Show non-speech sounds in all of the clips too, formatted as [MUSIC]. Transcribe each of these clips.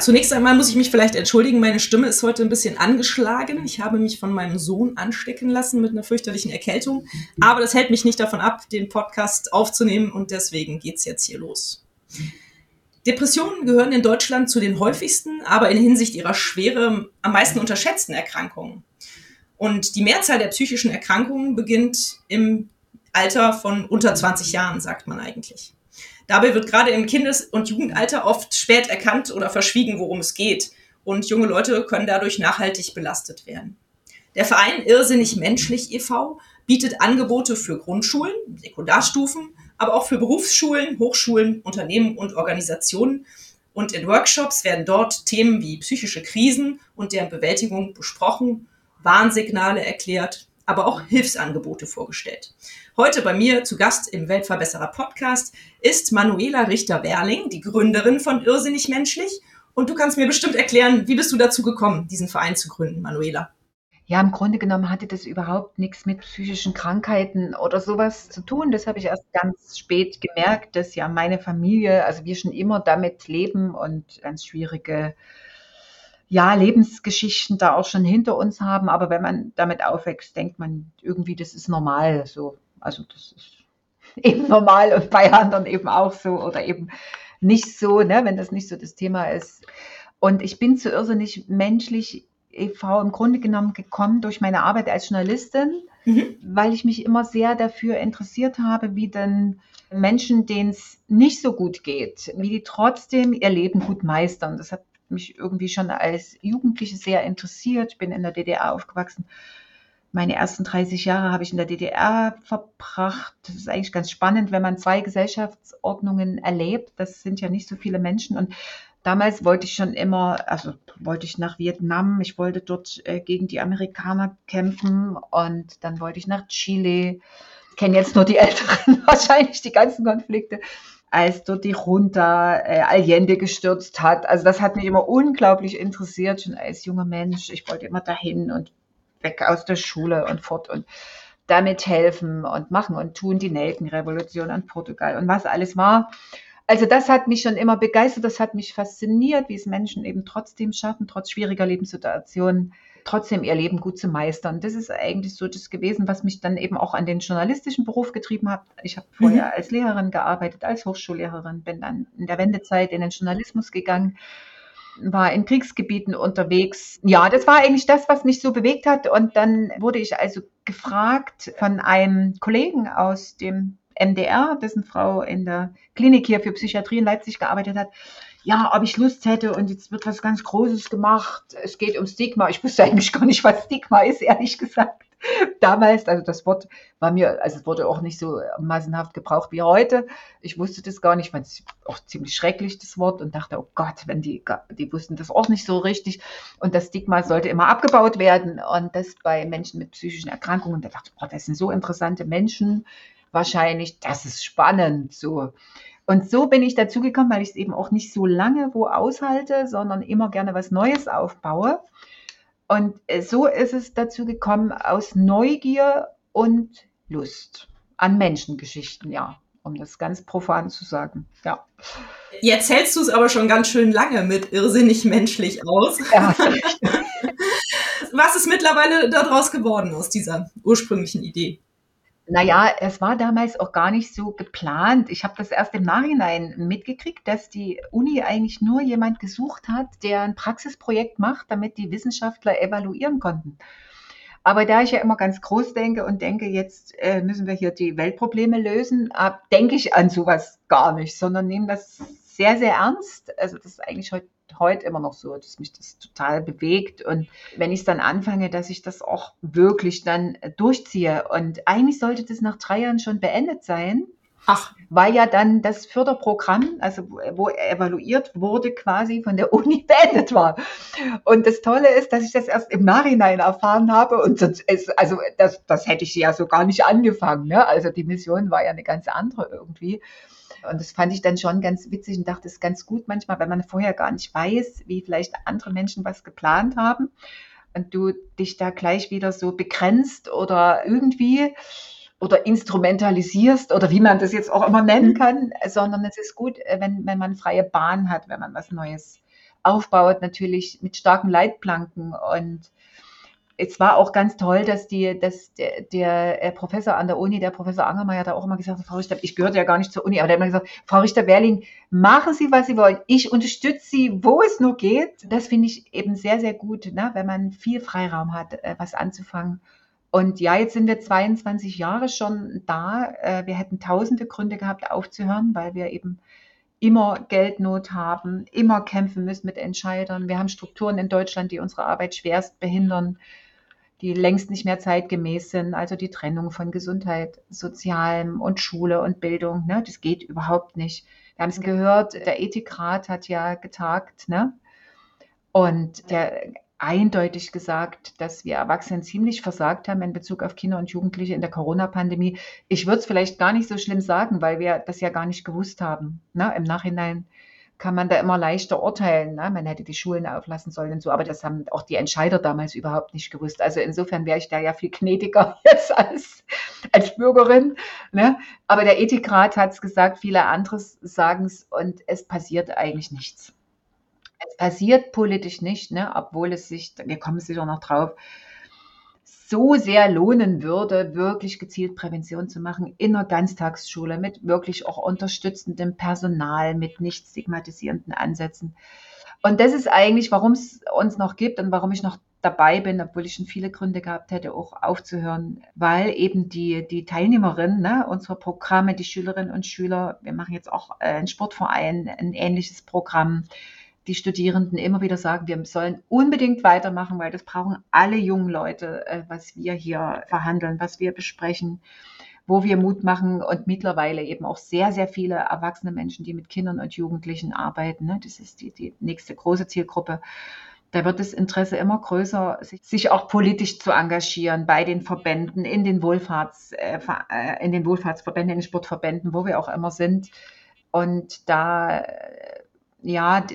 Zunächst einmal muss ich mich vielleicht entschuldigen, meine Stimme ist heute ein bisschen angeschlagen. Ich habe mich von meinem Sohn anstecken lassen mit einer fürchterlichen Erkältung. Aber das hält mich nicht davon ab, den Podcast aufzunehmen und deswegen geht es jetzt hier los. Depressionen gehören in Deutschland zu den häufigsten, aber in Hinsicht ihrer Schwere am meisten unterschätzten Erkrankungen. Und die Mehrzahl der psychischen Erkrankungen beginnt im Alter von unter 20 Jahren, sagt man eigentlich. Dabei wird gerade im Kindes- und Jugendalter oft spät erkannt oder verschwiegen, worum es geht. Und junge Leute können dadurch nachhaltig belastet werden. Der Verein Irrsinnig Menschlich e.V. bietet Angebote für Grundschulen, Sekundarstufen, aber auch für Berufsschulen, Hochschulen, Unternehmen und Organisationen. Und in Workshops werden dort Themen wie psychische Krisen und deren Bewältigung besprochen, Warnsignale erklärt, aber auch Hilfsangebote vorgestellt. Heute bei mir zu Gast im Weltverbesserer Podcast ist Manuela Richter-Werling, die Gründerin von Irrsinnig Menschlich. Und du kannst mir bestimmt erklären, wie bist du dazu gekommen, diesen Verein zu gründen, Manuela? Ja, im Grunde genommen hatte das überhaupt nichts mit psychischen Krankheiten oder sowas zu tun. Das habe ich erst ganz spät gemerkt, dass ja meine Familie, also wir schon immer damit leben und ganz schwierige ja, Lebensgeschichten da auch schon hinter uns haben. Aber wenn man damit aufwächst, denkt man irgendwie, das ist normal. So, also das ist [LAUGHS] eben normal und bei anderen eben auch so oder eben nicht so, ne, wenn das nicht so das Thema ist. Und ich bin zu irrsinnig menschlich e.V. im Grunde genommen gekommen durch meine Arbeit als Journalistin, mhm. weil ich mich immer sehr dafür interessiert habe, wie denn Menschen, denen es nicht so gut geht, wie die trotzdem ihr Leben gut meistern. Das hat mich irgendwie schon als Jugendliche sehr interessiert. Ich bin in der DDR aufgewachsen. Meine ersten 30 Jahre habe ich in der DDR verbracht. Das ist eigentlich ganz spannend, wenn man zwei Gesellschaftsordnungen erlebt. Das sind ja nicht so viele Menschen. Und damals wollte ich schon immer, also wollte ich nach Vietnam, ich wollte dort äh, gegen die Amerikaner kämpfen und dann wollte ich nach Chile. Ich kenne jetzt nur die [LAUGHS] Älteren wahrscheinlich, die ganzen Konflikte als dort die Junta äh, Allende gestürzt hat. Also das hat mich immer unglaublich interessiert, schon als junger Mensch. Ich wollte immer dahin und weg aus der Schule und fort und damit helfen und machen und tun die Nelkenrevolution an Portugal und was alles war. Also das hat mich schon immer begeistert, das hat mich fasziniert, wie es Menschen eben trotzdem schaffen, trotz schwieriger Lebenssituationen, trotzdem ihr Leben gut zu meistern. Das ist eigentlich so das gewesen, was mich dann eben auch an den journalistischen Beruf getrieben hat. Ich habe vorher mhm. als Lehrerin gearbeitet, als Hochschullehrerin, bin dann in der Wendezeit in den Journalismus gegangen, war in Kriegsgebieten unterwegs. Ja, das war eigentlich das, was mich so bewegt hat. Und dann wurde ich also gefragt von einem Kollegen aus dem MDR, dessen Frau in der Klinik hier für Psychiatrie in Leipzig gearbeitet hat, ja, ob ich Lust hätte und jetzt wird was ganz Großes gemacht. Es geht um Stigma. Ich wusste eigentlich gar nicht, was Stigma ist, ehrlich gesagt. Damals, also das Wort war mir, also es wurde auch nicht so massenhaft gebraucht wie heute. Ich wusste das gar nicht, ich fand es auch ziemlich schrecklich, das Wort, und dachte, oh Gott, wenn die, die wussten das auch nicht so richtig. Und das Stigma sollte immer abgebaut werden. Und das bei Menschen mit psychischen Erkrankungen. Da dachte ich, oh, das sind so interessante Menschen. Wahrscheinlich, das ist spannend. So. Und so bin ich dazu gekommen, weil ich es eben auch nicht so lange wo aushalte, sondern immer gerne was Neues aufbaue. Und äh, so ist es dazu gekommen aus Neugier und Lust an Menschengeschichten, ja, um das ganz profan zu sagen. Ja. Jetzt hältst du es aber schon ganz schön lange mit irrsinnig menschlich aus. Ja. [LAUGHS] Was ist mittlerweile daraus geworden aus dieser ursprünglichen Idee? Naja, es war damals auch gar nicht so geplant. Ich habe das erst im Nachhinein mitgekriegt, dass die Uni eigentlich nur jemand gesucht hat, der ein Praxisprojekt macht, damit die Wissenschaftler evaluieren konnten. Aber da ich ja immer ganz groß denke und denke, jetzt äh, müssen wir hier die Weltprobleme lösen, äh, denke ich an sowas gar nicht, sondern nehme das sehr, sehr ernst. Also das ist eigentlich heute heute immer noch so, dass mich das total bewegt. Und wenn ich es dann anfange, dass ich das auch wirklich dann durchziehe. Und eigentlich sollte das nach drei Jahren schon beendet sein. Ach. Weil ja dann das Förderprogramm, also wo evaluiert wurde, quasi von der [LAUGHS] Uni beendet war. Und das Tolle ist, dass ich das erst im Nachhinein erfahren habe. Und sonst ist, also das, das hätte ich ja so gar nicht angefangen. Ne? Also die Mission war ja eine ganz andere irgendwie. Und das fand ich dann schon ganz witzig und dachte, es ist ganz gut manchmal, wenn man vorher gar nicht weiß, wie vielleicht andere Menschen was geplant haben und du dich da gleich wieder so begrenzt oder irgendwie oder instrumentalisierst oder wie man das jetzt auch immer nennen mhm. kann, sondern es ist gut, äh, wenn, wenn man freie Bahn hat, wenn man was Neues aufbaut, natürlich mit starken Leitplanken und es war auch ganz toll, dass die, dass der, der äh, Professor an der Uni, der Professor Angermeier, da auch immer gesagt hat, Frau Richter, ich gehörte ja gar nicht zur Uni, aber der hat immer gesagt, Frau Richter-Berling, machen Sie, was Sie wollen. Ich unterstütze Sie, wo es nur geht. Das finde ich eben sehr, sehr gut, ne? wenn man viel Freiraum hat, äh, was anzufangen. Und ja, jetzt sind wir 22 Jahre schon da. Äh, wir hätten tausende Gründe gehabt, aufzuhören, weil wir eben immer Geldnot haben, immer kämpfen müssen mit Entscheidern. Wir haben Strukturen in Deutschland, die unsere Arbeit schwerst behindern die längst nicht mehr zeitgemäß sind. Also die Trennung von Gesundheit, Sozialem und Schule und Bildung. Ne? Das geht überhaupt nicht. Wir haben es gehört, der Ethikrat hat ja getagt. Ne? Und der eindeutig gesagt, dass wir Erwachsenen ziemlich versagt haben in Bezug auf Kinder und Jugendliche in der Corona-Pandemie. Ich würde es vielleicht gar nicht so schlimm sagen, weil wir das ja gar nicht gewusst haben. Ne? Im Nachhinein kann man da immer leichter urteilen. Ne? Man hätte die Schulen auflassen sollen und so, aber das haben auch die Entscheider damals überhaupt nicht gewusst. Also insofern wäre ich da ja viel gnädiger [LAUGHS] jetzt als, als Bürgerin. Ne? Aber der Ethikrat hat es gesagt, viele andere sagen es und es passiert eigentlich nichts. Es passiert politisch nicht, ne? obwohl es sich, wir kommen sicher noch drauf, so sehr lohnen würde, wirklich gezielt Prävention zu machen in einer Ganztagsschule mit wirklich auch unterstützendem Personal, mit nicht stigmatisierenden Ansätzen. Und das ist eigentlich, warum es uns noch gibt und warum ich noch dabei bin, obwohl ich schon viele Gründe gehabt hätte, auch aufzuhören, weil eben die, die Teilnehmerinnen ne, unserer Programme, die Schülerinnen und Schüler, wir machen jetzt auch äh, ein Sportverein, ein ähnliches Programm, die Studierenden immer wieder sagen, wir sollen unbedingt weitermachen, weil das brauchen alle jungen Leute, äh, was wir hier verhandeln, was wir besprechen, wo wir Mut machen und mittlerweile eben auch sehr, sehr viele erwachsene Menschen, die mit Kindern und Jugendlichen arbeiten. Ne? Das ist die, die nächste große Zielgruppe. Da wird das Interesse immer größer, sich, sich auch politisch zu engagieren bei den Verbänden, in den, Wohlfahrts, äh, äh in den Wohlfahrtsverbänden, in den Sportverbänden, wo wir auch immer sind. Und da ja,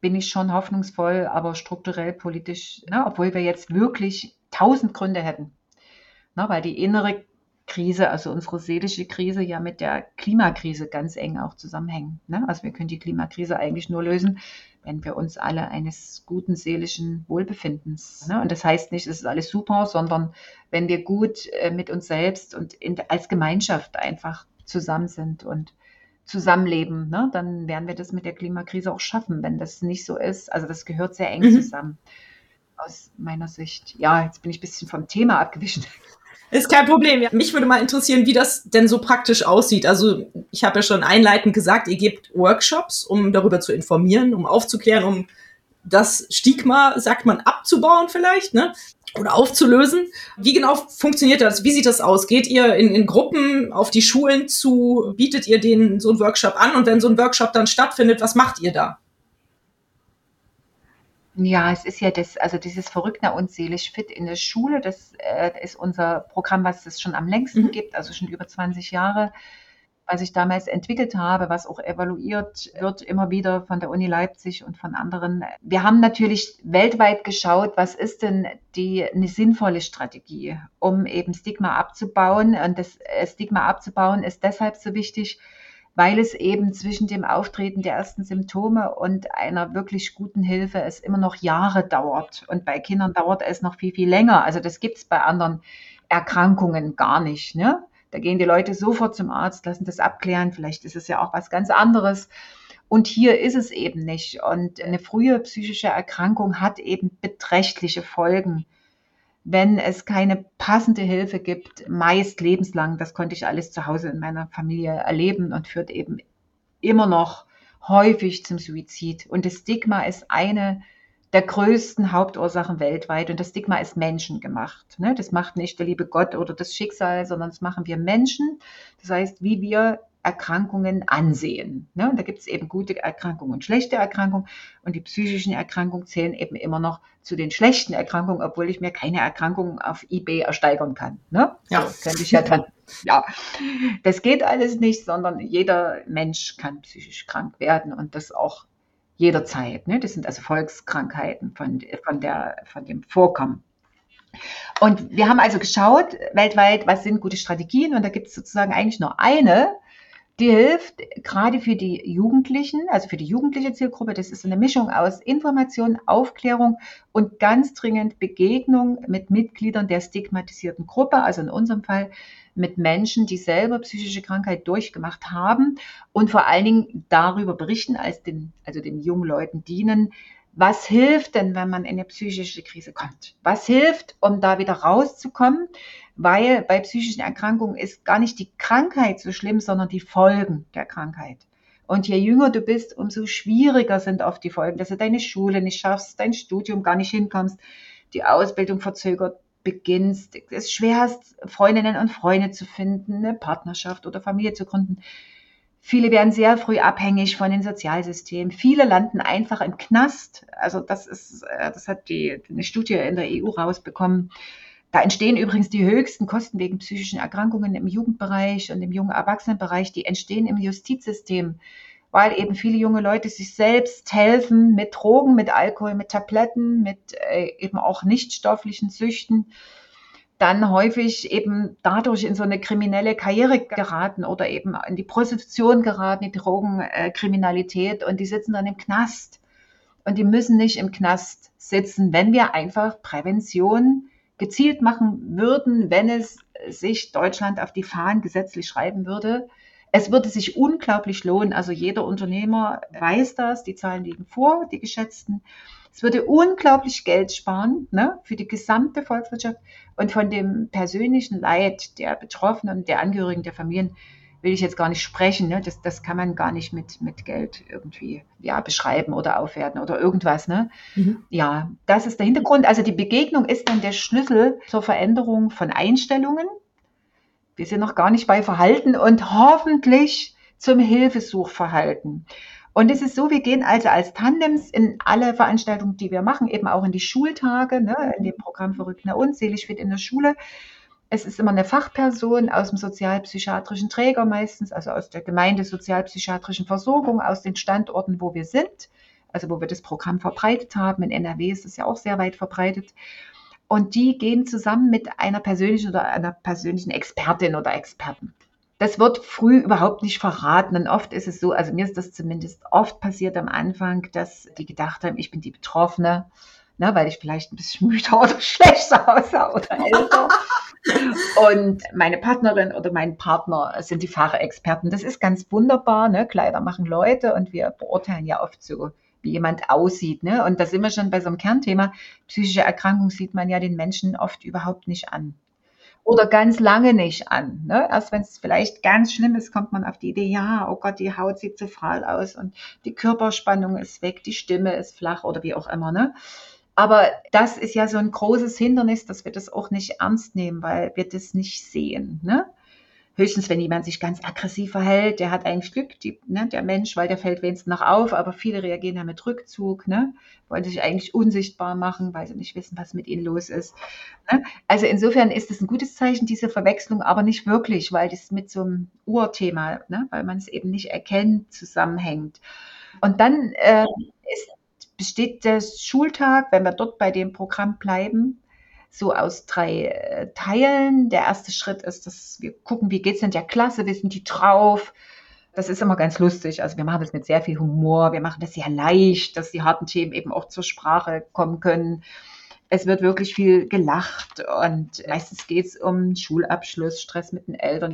bin ich schon hoffnungsvoll, aber strukturell politisch, ne, obwohl wir jetzt wirklich tausend Gründe hätten. Ne, weil die innere Krise, also unsere seelische Krise ja mit der Klimakrise ganz eng auch zusammenhängen. Ne? Also wir können die Klimakrise eigentlich nur lösen, wenn wir uns alle eines guten seelischen Wohlbefindens. Ne? Und das heißt nicht, es ist alles super, sondern wenn wir gut äh, mit uns selbst und in, als Gemeinschaft einfach zusammen sind und zusammenleben, ne, dann werden wir das mit der Klimakrise auch schaffen. Wenn das nicht so ist, also das gehört sehr eng mhm. zusammen aus meiner Sicht. Ja, jetzt bin ich ein bisschen vom Thema abgewichen. Ist kein Problem. Mich würde mal interessieren, wie das denn so praktisch aussieht. Also ich habe ja schon einleitend gesagt, ihr gebt Workshops, um darüber zu informieren, um aufzuklären, um das Stigma, sagt man, abzubauen vielleicht. Ne? oder aufzulösen. Wie genau funktioniert das? Wie sieht das aus? Geht ihr in, in Gruppen auf die Schulen zu? Bietet ihr denen so einen Workshop an? Und wenn so ein Workshop dann stattfindet, was macht ihr da? Ja, es ist ja das, also dieses Verrückter und seelisch fit in der Schule, das äh, ist unser Programm, was es schon am längsten mhm. gibt, also schon über 20 Jahre was ich damals entwickelt habe, was auch evaluiert wird immer wieder von der Uni Leipzig und von anderen. Wir haben natürlich weltweit geschaut, was ist denn die eine sinnvolle Strategie, um eben Stigma abzubauen. Und das äh, Stigma abzubauen ist deshalb so wichtig, weil es eben zwischen dem Auftreten der ersten Symptome und einer wirklich guten Hilfe es immer noch Jahre dauert. Und bei Kindern dauert es noch viel, viel länger. Also das gibt es bei anderen Erkrankungen gar nicht. Ne? Da gehen die Leute sofort zum Arzt, lassen das abklären. Vielleicht ist es ja auch was ganz anderes. Und hier ist es eben nicht. Und eine frühe psychische Erkrankung hat eben beträchtliche Folgen, wenn es keine passende Hilfe gibt, meist lebenslang. Das konnte ich alles zu Hause in meiner Familie erleben und führt eben immer noch häufig zum Suizid. Und das Stigma ist eine der größten Hauptursachen weltweit. Und das Stigma ist menschengemacht. Ne? Das macht nicht der liebe Gott oder das Schicksal, sondern das machen wir Menschen. Das heißt, wie wir Erkrankungen ansehen. Ne? Und da gibt es eben gute Erkrankungen und schlechte Erkrankungen. Und die psychischen Erkrankungen zählen eben immer noch zu den schlechten Erkrankungen, obwohl ich mir keine Erkrankungen auf eBay ersteigern kann. Ne? Ja. So, könnte ich ja dann. Ja, das geht alles nicht, sondern jeder Mensch kann psychisch krank werden und das auch jederzeit. Ne? Das sind also Volkskrankheiten von, von, der, von dem Vorkommen. Und wir haben also geschaut weltweit, was sind gute Strategien. Und da gibt es sozusagen eigentlich nur eine, die hilft gerade für die Jugendlichen, also für die jugendliche Zielgruppe. Das ist eine Mischung aus Information, Aufklärung und ganz dringend Begegnung mit Mitgliedern der stigmatisierten Gruppe, also in unserem Fall mit Menschen, die selber psychische Krankheit durchgemacht haben und vor allen Dingen darüber berichten, als den, also den jungen Leuten dienen. Was hilft denn, wenn man in eine psychische Krise kommt? Was hilft, um da wieder rauszukommen? Weil bei psychischen Erkrankungen ist gar nicht die Krankheit so schlimm, sondern die Folgen der Krankheit. Und je jünger du bist, umso schwieriger sind oft die Folgen, dass du deine Schule nicht schaffst, dein Studium gar nicht hinkommst, die Ausbildung verzögert beginnst, es schwer hast, Freundinnen und Freunde zu finden, eine Partnerschaft oder Familie zu gründen. Viele werden sehr früh abhängig von den Sozialsystemen. Viele landen einfach im Knast. Also das ist, äh, das hat die, eine Studie in der EU rausbekommen. Da entstehen übrigens die höchsten Kosten wegen psychischen Erkrankungen im Jugendbereich und im jungen Erwachsenenbereich. Die entstehen im Justizsystem weil eben viele junge Leute sich selbst helfen mit Drogen, mit Alkohol, mit Tabletten, mit äh, eben auch nichtstofflichen Süchten, dann häufig eben dadurch in so eine kriminelle Karriere geraten oder eben in die Prostitution geraten, die Drogenkriminalität und die sitzen dann im Knast. Und die müssen nicht im Knast sitzen, wenn wir einfach Prävention gezielt machen würden, wenn es sich Deutschland auf die Fahnen gesetzlich schreiben würde, es würde sich unglaublich lohnen. Also jeder Unternehmer weiß das, die Zahlen liegen vor, die geschätzten. Es würde unglaublich Geld sparen ne, für die gesamte Volkswirtschaft und von dem persönlichen Leid der Betroffenen und der Angehörigen der Familien will ich jetzt gar nicht sprechen. Ne? Das, das kann man gar nicht mit, mit Geld irgendwie ja, beschreiben oder aufwerten oder irgendwas. Ne? Mhm. Ja, das ist der Hintergrund. Also die Begegnung ist dann der Schlüssel zur Veränderung von Einstellungen wir sind noch gar nicht bei Verhalten und hoffentlich zum Hilfesuchverhalten. Und es ist so, wir gehen also als Tandems in alle Veranstaltungen, die wir machen, eben auch in die Schultage, ne, in dem Programm Verrückt und Unselig wird in der Schule. Es ist immer eine Fachperson aus dem sozialpsychiatrischen Träger meistens, also aus der Gemeinde sozialpsychiatrischen Versorgung, aus den Standorten, wo wir sind, also wo wir das Programm verbreitet haben. In NRW ist es ja auch sehr weit verbreitet. Und die gehen zusammen mit einer persönlichen oder einer persönlichen Expertin oder Experten. Das wird früh überhaupt nicht verraten. Und oft ist es so, also mir ist das zumindest oft passiert am Anfang, dass die gedacht haben, ich bin die Betroffene, ne, weil ich vielleicht ein bisschen [LAUGHS] müder oder schlechter aussah oder älter. Und meine Partnerin oder mein Partner sind die Fahrerexperten. Das ist ganz wunderbar. Ne? Kleider machen Leute und wir beurteilen ja oft so wie jemand aussieht. Ne? Und da sind wir schon bei so einem Kernthema. Psychische Erkrankung sieht man ja den Menschen oft überhaupt nicht an. Oder ganz lange nicht an. Ne? Erst wenn es vielleicht ganz schlimm ist, kommt man auf die Idee, ja, oh Gott, die Haut sieht so fahl aus und die Körperspannung ist weg, die Stimme ist flach oder wie auch immer. Ne? Aber das ist ja so ein großes Hindernis, dass wir das auch nicht ernst nehmen, weil wir das nicht sehen. Ne? Höchstens, wenn jemand sich ganz aggressiv verhält, der hat eigentlich Glück, die, ne, der Mensch, weil der fällt wenigstens noch auf, aber viele reagieren ja mit Rückzug, ne, wollen sich eigentlich unsichtbar machen, weil sie nicht wissen, was mit ihnen los ist. Ne? Also insofern ist es ein gutes Zeichen, diese Verwechslung, aber nicht wirklich, weil das mit so einem Urthema, ne, weil man es eben nicht erkennt, zusammenhängt. Und dann äh, ist, besteht der Schultag, wenn wir dort bei dem Programm bleiben, so aus drei äh, Teilen. Der erste Schritt ist, dass wir gucken, wie geht's denn der Klasse, wie sind die drauf? Das ist immer ganz lustig. Also wir machen das mit sehr viel Humor, wir machen das sehr leicht, dass die harten Themen eben auch zur Sprache kommen können. Es wird wirklich viel gelacht und meistens geht es um Schulabschluss, Stress mit den Eltern,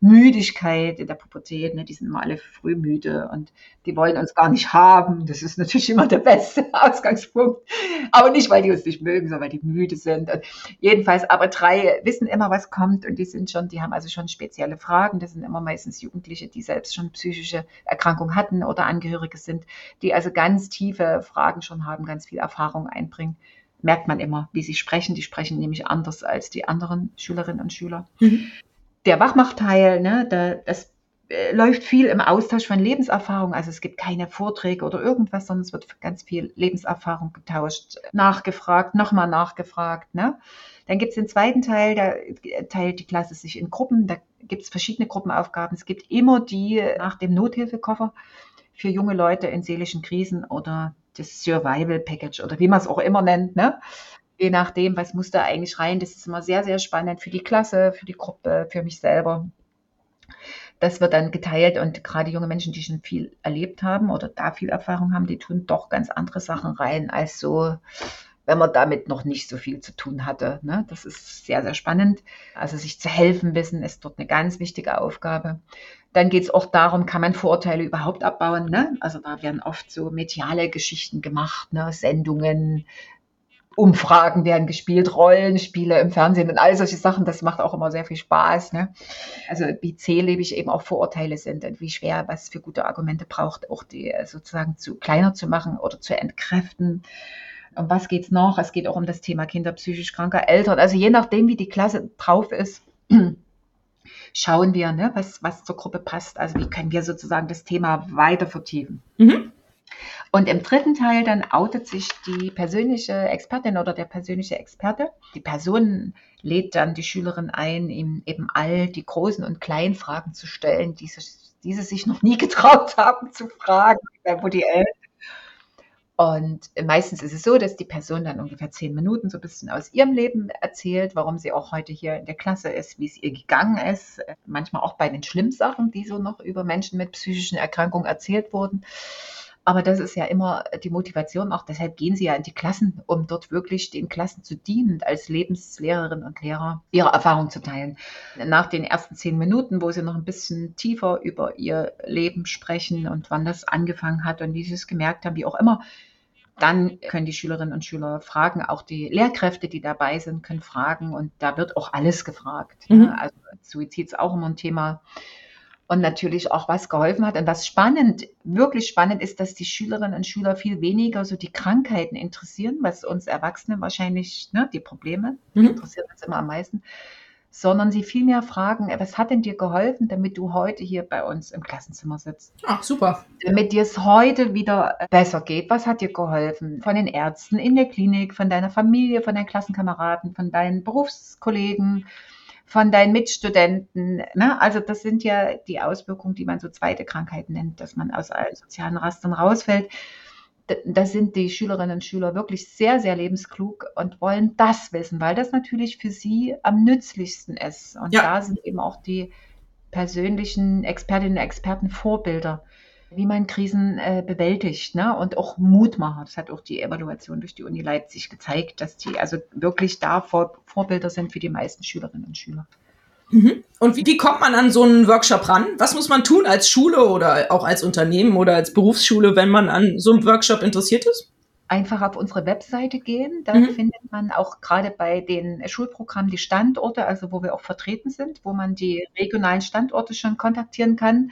Müdigkeit in der Pubertät. Ne? Die sind immer alle früh müde und die wollen uns gar nicht haben. Das ist natürlich immer der beste [LAUGHS] Ausgangspunkt. Aber nicht, weil die uns nicht mögen, sondern weil die müde sind. Und jedenfalls, aber drei wissen immer, was kommt und die sind schon, die haben also schon spezielle Fragen. Das sind immer meistens Jugendliche, die selbst schon psychische Erkrankungen hatten oder Angehörige sind, die also ganz tiefe Fragen schon haben, ganz viel Erfahrung einbringen merkt man immer, wie sie sprechen. Die sprechen nämlich anders als die anderen Schülerinnen und Schüler. Mhm. Der Wachmachteil, ne, da, das äh, läuft viel im Austausch von Lebenserfahrung. Also es gibt keine Vorträge oder irgendwas, sondern es wird ganz viel Lebenserfahrung getauscht, nachgefragt, nochmal nachgefragt. Ne? Dann gibt es den zweiten Teil, da teilt die Klasse sich in Gruppen. Da gibt es verschiedene Gruppenaufgaben. Es gibt immer die nach dem Nothilfekoffer für junge Leute in seelischen Krisen oder das Survival Package oder wie man es auch immer nennt. Ne? Je nachdem, was muss da eigentlich rein. Das ist immer sehr, sehr spannend für die Klasse, für die Gruppe, für mich selber das wird dann geteilt und gerade junge Menschen, die schon viel erlebt haben oder da viel Erfahrung haben, die tun doch ganz andere Sachen rein als so, wenn man damit noch nicht so viel zu tun hatte. Ne? Das ist sehr, sehr spannend. Also sich zu helfen wissen ist dort eine ganz wichtige Aufgabe. Dann geht es auch darum, kann man Vorurteile überhaupt abbauen? Ne? Also da werden oft so mediale Geschichten gemacht, ne? Sendungen, Umfragen werden gespielt, Rollenspiele im Fernsehen und all solche Sachen. Das macht auch immer sehr viel Spaß. Ne? Also wie zählebig eben auch Vorurteile sind und wie schwer was für gute Argumente braucht, auch die äh, sozusagen zu kleiner zu machen oder zu entkräften. Um was geht's noch? Es geht auch um das Thema Kinder psychisch kranker Eltern. Also je nachdem, wie die Klasse drauf ist, [CLEARS THROAT] schauen wir, ne, was, was zur Gruppe passt. Also wie können wir sozusagen das Thema weiter vertiefen. Mhm. Und im dritten Teil dann outet sich die persönliche Expertin oder der persönliche Experte. Die Person lädt dann die Schülerin ein, ihm eben all die großen und kleinen Fragen zu stellen, die, sie sich noch nie [LAUGHS] getraut haben zu fragen, wo die Eltern und meistens ist es so, dass die Person dann ungefähr zehn Minuten so ein bisschen aus ihrem Leben erzählt, warum sie auch heute hier in der Klasse ist, wie es ihr gegangen ist. Manchmal auch bei den Schlimmsachen, die so noch über Menschen mit psychischen Erkrankungen erzählt wurden. Aber das ist ja immer die Motivation auch. Deshalb gehen sie ja in die Klassen, um dort wirklich den Klassen zu dienen, als Lebenslehrerin und Lehrer ihre Erfahrung zu teilen. Nach den ersten zehn Minuten, wo sie noch ein bisschen tiefer über ihr Leben sprechen und wann das angefangen hat und wie sie es gemerkt haben, wie auch immer, dann können die Schülerinnen und Schüler fragen, auch die Lehrkräfte, die dabei sind, können fragen und da wird auch alles gefragt. Mhm. Also Suizid ist auch immer ein Thema und natürlich auch was geholfen hat. Und was spannend, wirklich spannend ist, dass die Schülerinnen und Schüler viel weniger so die Krankheiten interessieren, was uns Erwachsene wahrscheinlich, ne, die Probleme mhm. interessieren uns immer am meisten, sondern sie viel mehr fragen, was hat denn dir geholfen, damit du heute hier bei uns im Klassenzimmer sitzt? Ach, super. Damit dir es heute wieder besser geht. Was hat dir geholfen? Von den Ärzten in der Klinik, von deiner Familie, von deinen Klassenkameraden, von deinen Berufskollegen, von deinen Mitstudenten. Ne? Also das sind ja die Auswirkungen, die man so zweite Krankheiten nennt, dass man aus allen sozialen Rastern rausfällt. Da sind die Schülerinnen und Schüler wirklich sehr, sehr lebensklug und wollen das wissen, weil das natürlich für sie am nützlichsten ist. Und ja. da sind eben auch die persönlichen Expertinnen und Experten Vorbilder wie man Krisen äh, bewältigt ne? und auch Mut macht. Das hat auch die Evaluation durch die Uni Leipzig gezeigt, dass die also wirklich da Vor Vorbilder sind für die meisten Schülerinnen und Schüler. Mhm. Und wie, wie, kommt man an so einen Workshop ran? Was muss man tun als Schule oder auch als Unternehmen oder als Berufsschule, wenn man an so einem Workshop interessiert ist? Einfach auf unsere Webseite gehen. Da mhm. findet man auch gerade bei den Schulprogrammen die Standorte, also wo wir auch vertreten sind, wo man die regionalen Standorte schon kontaktieren kann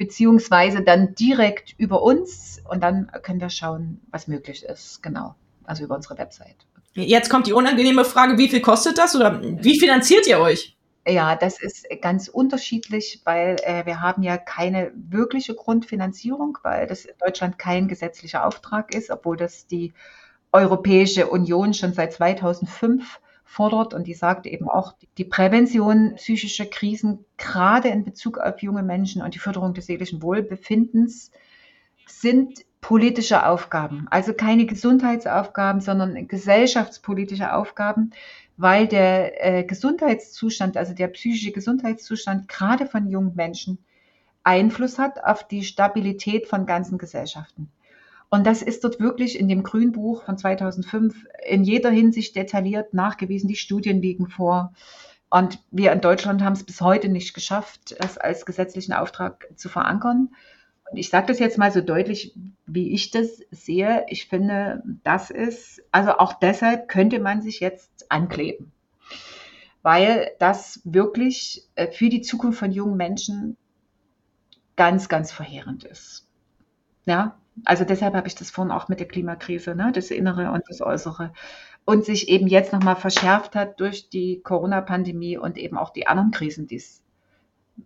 beziehungsweise dann direkt über uns und dann können wir schauen, was möglich ist. Genau, also über unsere Website. Jetzt kommt die unangenehme Frage, wie viel kostet das oder wie finanziert ihr euch? Ja, das ist ganz unterschiedlich, weil äh, wir haben ja keine wirkliche Grundfinanzierung, weil das in Deutschland kein gesetzlicher Auftrag ist, obwohl das die Europäische Union schon seit 2005 fordert und die sagt eben auch, die Prävention psychischer Krisen, gerade in Bezug auf junge Menschen und die Förderung des seelischen Wohlbefindens, sind politische Aufgaben. Also keine Gesundheitsaufgaben, sondern gesellschaftspolitische Aufgaben, weil der äh, Gesundheitszustand, also der psychische Gesundheitszustand gerade von jungen Menschen Einfluss hat auf die Stabilität von ganzen Gesellschaften. Und das ist dort wirklich in dem Grünbuch von 2005 in jeder Hinsicht detailliert nachgewiesen. Die Studien liegen vor. Und wir in Deutschland haben es bis heute nicht geschafft, das als gesetzlichen Auftrag zu verankern. Und ich sage das jetzt mal so deutlich, wie ich das sehe. Ich finde, das ist, also auch deshalb könnte man sich jetzt ankleben, weil das wirklich äh, für die Zukunft von jungen Menschen ganz, ganz verheerend ist. Ja, also deshalb habe ich das vorhin auch mit der Klimakrise, ne, das Innere und das Äußere und sich eben jetzt nochmal verschärft hat durch die Corona-Pandemie und eben auch die anderen Krisen, die es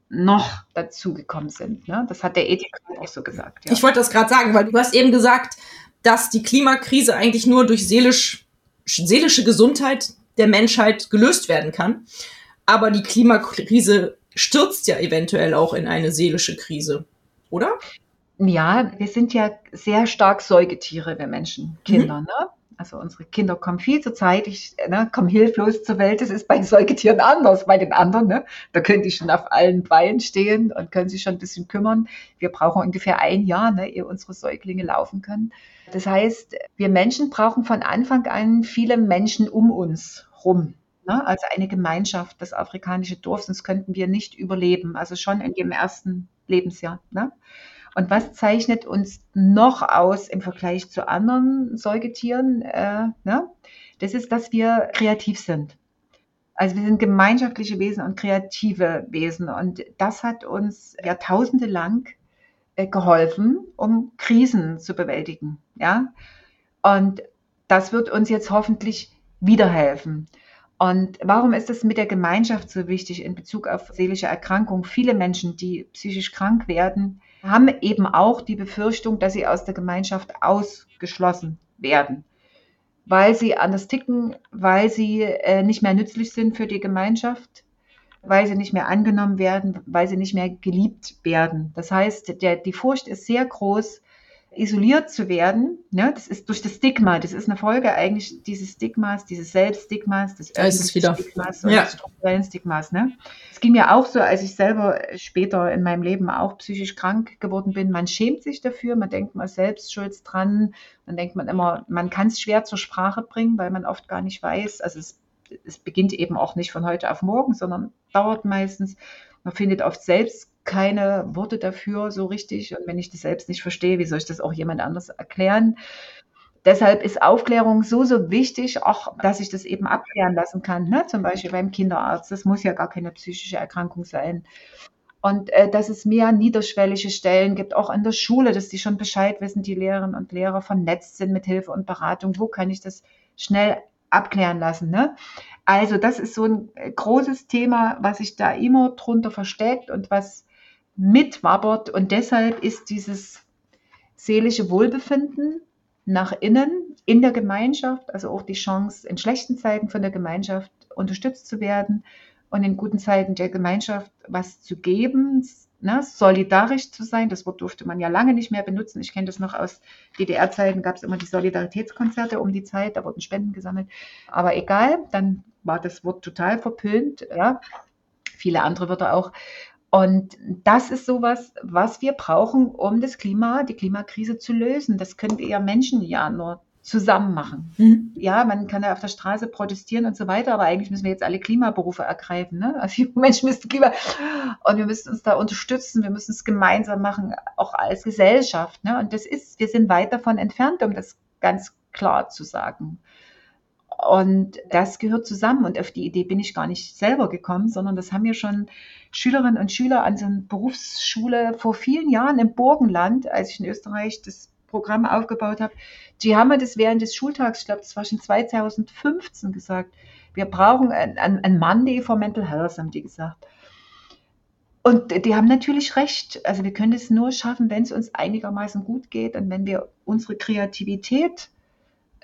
noch dazugekommen sind. Ne? Das hat der Ethiker auch so gesagt. Ja. Ich wollte das gerade sagen, weil du hast eben gesagt, dass die Klimakrise eigentlich nur durch seelisch, seelische Gesundheit der Menschheit gelöst werden kann. Aber die Klimakrise stürzt ja eventuell auch in eine seelische Krise, oder? Ja, wir sind ja sehr stark Säugetiere, wir Menschen, Kinder. Mhm. Ne? Also unsere Kinder kommen viel zu zeitig, ne, kommen hilflos zur Welt. Das ist bei Säugetieren anders. Bei den anderen, ne, da können die schon auf allen Beinen stehen und können sich schon ein bisschen kümmern. Wir brauchen ungefähr ein Jahr, ne, ehe unsere Säuglinge laufen können. Das heißt, wir Menschen brauchen von Anfang an viele Menschen um uns rum. Ne? Also eine Gemeinschaft, das afrikanische Dorf, sonst könnten wir nicht überleben. Also schon in dem ersten Lebensjahr. Ne? Und was zeichnet uns noch aus im Vergleich zu anderen Säugetieren? Äh, ne? Das ist, dass wir kreativ sind. Also wir sind gemeinschaftliche Wesen und kreative Wesen. Und das hat uns jahrtausende lang äh, geholfen, um Krisen zu bewältigen. Ja? Und das wird uns jetzt hoffentlich wieder helfen. Und warum ist es mit der Gemeinschaft so wichtig in Bezug auf seelische Erkrankung? Viele Menschen, die psychisch krank werden, haben eben auch die Befürchtung, dass sie aus der Gemeinschaft ausgeschlossen werden, weil sie anders ticken, weil sie äh, nicht mehr nützlich sind für die Gemeinschaft, weil sie nicht mehr angenommen werden, weil sie nicht mehr geliebt werden. Das heißt, der, die Furcht ist sehr groß, isoliert zu werden, ne, das ist durch das Stigma, das ist eine Folge eigentlich dieses Stigmas, dieses Selbststigmas, des öffentlichen Stigmas und ja. des strukturellen Stigmas. Ne. Es ging mir auch so, als ich selber später in meinem Leben auch psychisch krank geworden bin. Man schämt sich dafür, man denkt mal selbst schuld dran, dann denkt man immer, man kann es schwer zur Sprache bringen, weil man oft gar nicht weiß, also es, es beginnt eben auch nicht von heute auf morgen, sondern dauert meistens. Man findet oft selbst keine Worte dafür so richtig. Und wenn ich das selbst nicht verstehe, wie soll ich das auch jemand anders erklären? Deshalb ist Aufklärung so, so wichtig, auch dass ich das eben abklären lassen kann, ne? zum Beispiel beim Kinderarzt. Das muss ja gar keine psychische Erkrankung sein. Und äh, dass es mehr niederschwellige Stellen gibt, auch in der Schule, dass die schon Bescheid wissen, die Lehrerinnen und Lehrer vernetzt sind mit Hilfe und Beratung. Wo kann ich das schnell abklären lassen? Ne? Also das ist so ein äh, großes Thema, was sich da immer drunter versteckt und was mitwabbert. Und deshalb ist dieses seelische Wohlbefinden nach innen in der Gemeinschaft, also auch die Chance, in schlechten Zeiten von der Gemeinschaft unterstützt zu werden und in guten Zeiten der Gemeinschaft was zu geben, ne, solidarisch zu sein. Das Wort durfte man ja lange nicht mehr benutzen. Ich kenne das noch aus DDR-Zeiten, gab es immer die Solidaritätskonzerte um die Zeit, da wurden Spenden gesammelt. Aber egal, dann war das Wort total verpönt. Ja. Viele andere Wörter auch. Und das ist sowas, was wir brauchen, um das Klima, die Klimakrise zu lösen. Das können wir ja Menschen ja nur zusammen machen. Mhm. Ja, man kann ja auf der Straße protestieren und so weiter, aber eigentlich müssen wir jetzt alle Klimaberufe ergreifen. Ne? Also die Menschen müssen Klima und wir müssen uns da unterstützen, wir müssen es gemeinsam machen, auch als Gesellschaft. Ne? Und das ist, wir sind weit davon entfernt, um das ganz klar zu sagen. Und das gehört zusammen. Und auf die Idee bin ich gar nicht selber gekommen, sondern das haben mir schon Schülerinnen und Schüler an so einer Berufsschule vor vielen Jahren im Burgenland, als ich in Österreich das Programm aufgebaut habe, die haben mir das während des Schultags, ich glaube, das war schon 2015 gesagt, wir brauchen ein, ein, Monday for Mental Health, haben die gesagt. Und die haben natürlich recht. Also wir können es nur schaffen, wenn es uns einigermaßen gut geht und wenn wir unsere Kreativität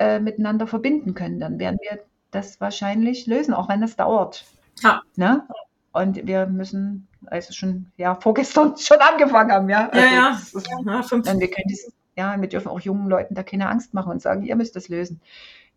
äh, miteinander verbinden können, dann werden wir das wahrscheinlich lösen, auch wenn das dauert. Ja. Ne? Und wir müssen, also schon, ja, [LAUGHS] vorgestern schon angefangen haben, ja. Also ja, ja. Ist, ja fünf. Und wir können das, ja, wir dürfen auch jungen Leuten da keine Angst machen und sagen, ihr müsst das lösen.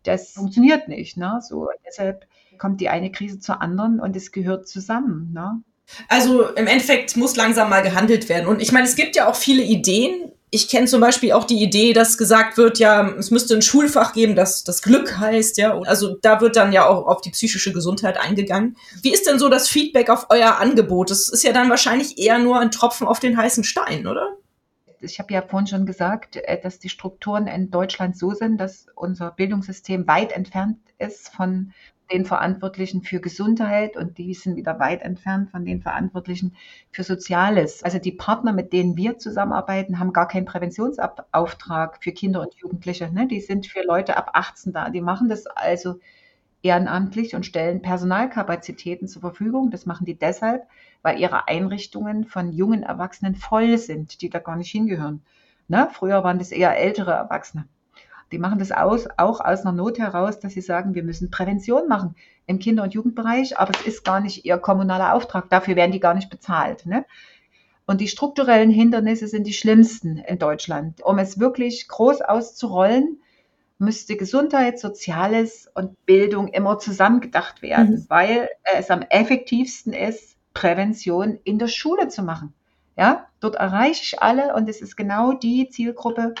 Das funktioniert nicht, ne? So, deshalb kommt die eine Krise zur anderen und es gehört zusammen, ne? Also im Endeffekt muss langsam mal gehandelt werden. Und ich meine, es gibt ja auch viele Ideen, ich kenne zum Beispiel auch die Idee, dass gesagt wird, ja, es müsste ein Schulfach geben, das das Glück heißt, ja. Also da wird dann ja auch auf die psychische Gesundheit eingegangen. Wie ist denn so das Feedback auf euer Angebot? Das ist ja dann wahrscheinlich eher nur ein Tropfen auf den heißen Stein, oder? Ich habe ja vorhin schon gesagt, äh, dass die Strukturen in Deutschland so sind, dass unser Bildungssystem weit entfernt ist von den Verantwortlichen für Gesundheit und die sind wieder weit entfernt von den Verantwortlichen für Soziales. Also die Partner, mit denen wir zusammenarbeiten, haben gar keinen Präventionsauftrag für Kinder und Jugendliche. Ne? Die sind für Leute ab 18 da. Die machen das also ehrenamtlich und stellen Personalkapazitäten zur Verfügung. Das machen die deshalb, weil ihre Einrichtungen von jungen Erwachsenen voll sind, die da gar nicht hingehören. Ne? Früher waren das eher ältere Erwachsene. Die machen das aus, auch aus einer Not heraus, dass sie sagen, wir müssen Prävention machen im Kinder- und Jugendbereich, aber es ist gar nicht ihr kommunaler Auftrag. Dafür werden die gar nicht bezahlt. Ne? Und die strukturellen Hindernisse sind die schlimmsten in Deutschland. Um es wirklich groß auszurollen, müsste Gesundheit, Soziales und Bildung immer zusammengedacht werden, mhm. weil es am effektivsten ist, Prävention in der Schule zu machen. Ja, dort erreiche ich alle und es ist genau die Zielgruppe,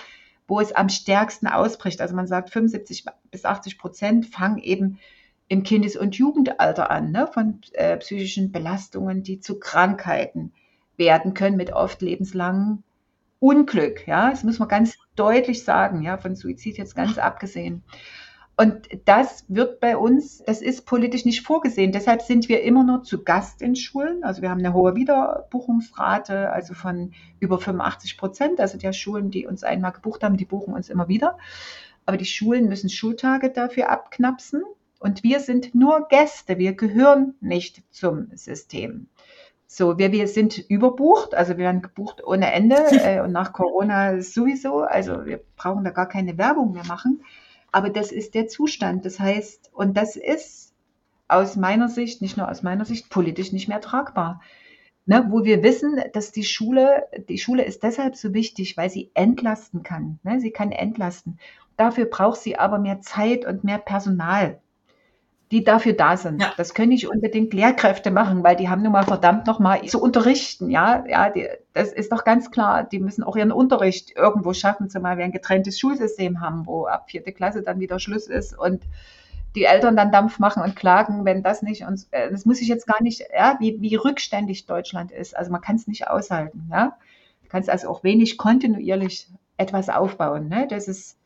wo es am stärksten ausbricht. Also man sagt, 75 bis 80 Prozent fangen eben im Kindes- und Jugendalter an, ne, von äh, psychischen Belastungen, die zu Krankheiten werden können, mit oft lebenslangem Unglück. Ja, das muss man ganz deutlich sagen, ja, von Suizid jetzt ganz abgesehen. Und das wird bei uns, das ist politisch nicht vorgesehen. Deshalb sind wir immer nur zu Gast in Schulen. Also wir haben eine hohe Wiederbuchungsrate, also von über 85 Prozent. Also der Schulen, die uns einmal gebucht haben, die buchen uns immer wieder. Aber die Schulen müssen Schultage dafür abknapsen. Und wir sind nur Gäste. Wir gehören nicht zum System. So, wir, wir sind überbucht, also wir werden gebucht ohne Ende [LAUGHS] äh, und nach Corona sowieso. Also wir brauchen da gar keine Werbung mehr machen. Aber das ist der Zustand. Das heißt, und das ist aus meiner Sicht, nicht nur aus meiner Sicht, politisch nicht mehr tragbar. Ne, wo wir wissen, dass die Schule, die Schule ist deshalb so wichtig, weil sie entlasten kann. Ne? Sie kann entlasten. Dafür braucht sie aber mehr Zeit und mehr Personal die dafür da sind. Ja. Das können nicht unbedingt Lehrkräfte machen, weil die haben nun mal verdammt nochmal zu unterrichten. Ja, ja, die, das ist doch ganz klar. Die müssen auch ihren Unterricht irgendwo schaffen, zumal wir ein getrenntes Schulsystem haben, wo ab vierte Klasse dann wieder Schluss ist und die Eltern dann Dampf machen und klagen, wenn das nicht und äh, das muss ich jetzt gar nicht, ja, wie, wie rückständig Deutschland ist. Also man kann es nicht aushalten. Ja, du kannst also auch wenig kontinuierlich etwas aufbauen. Ne? Das ist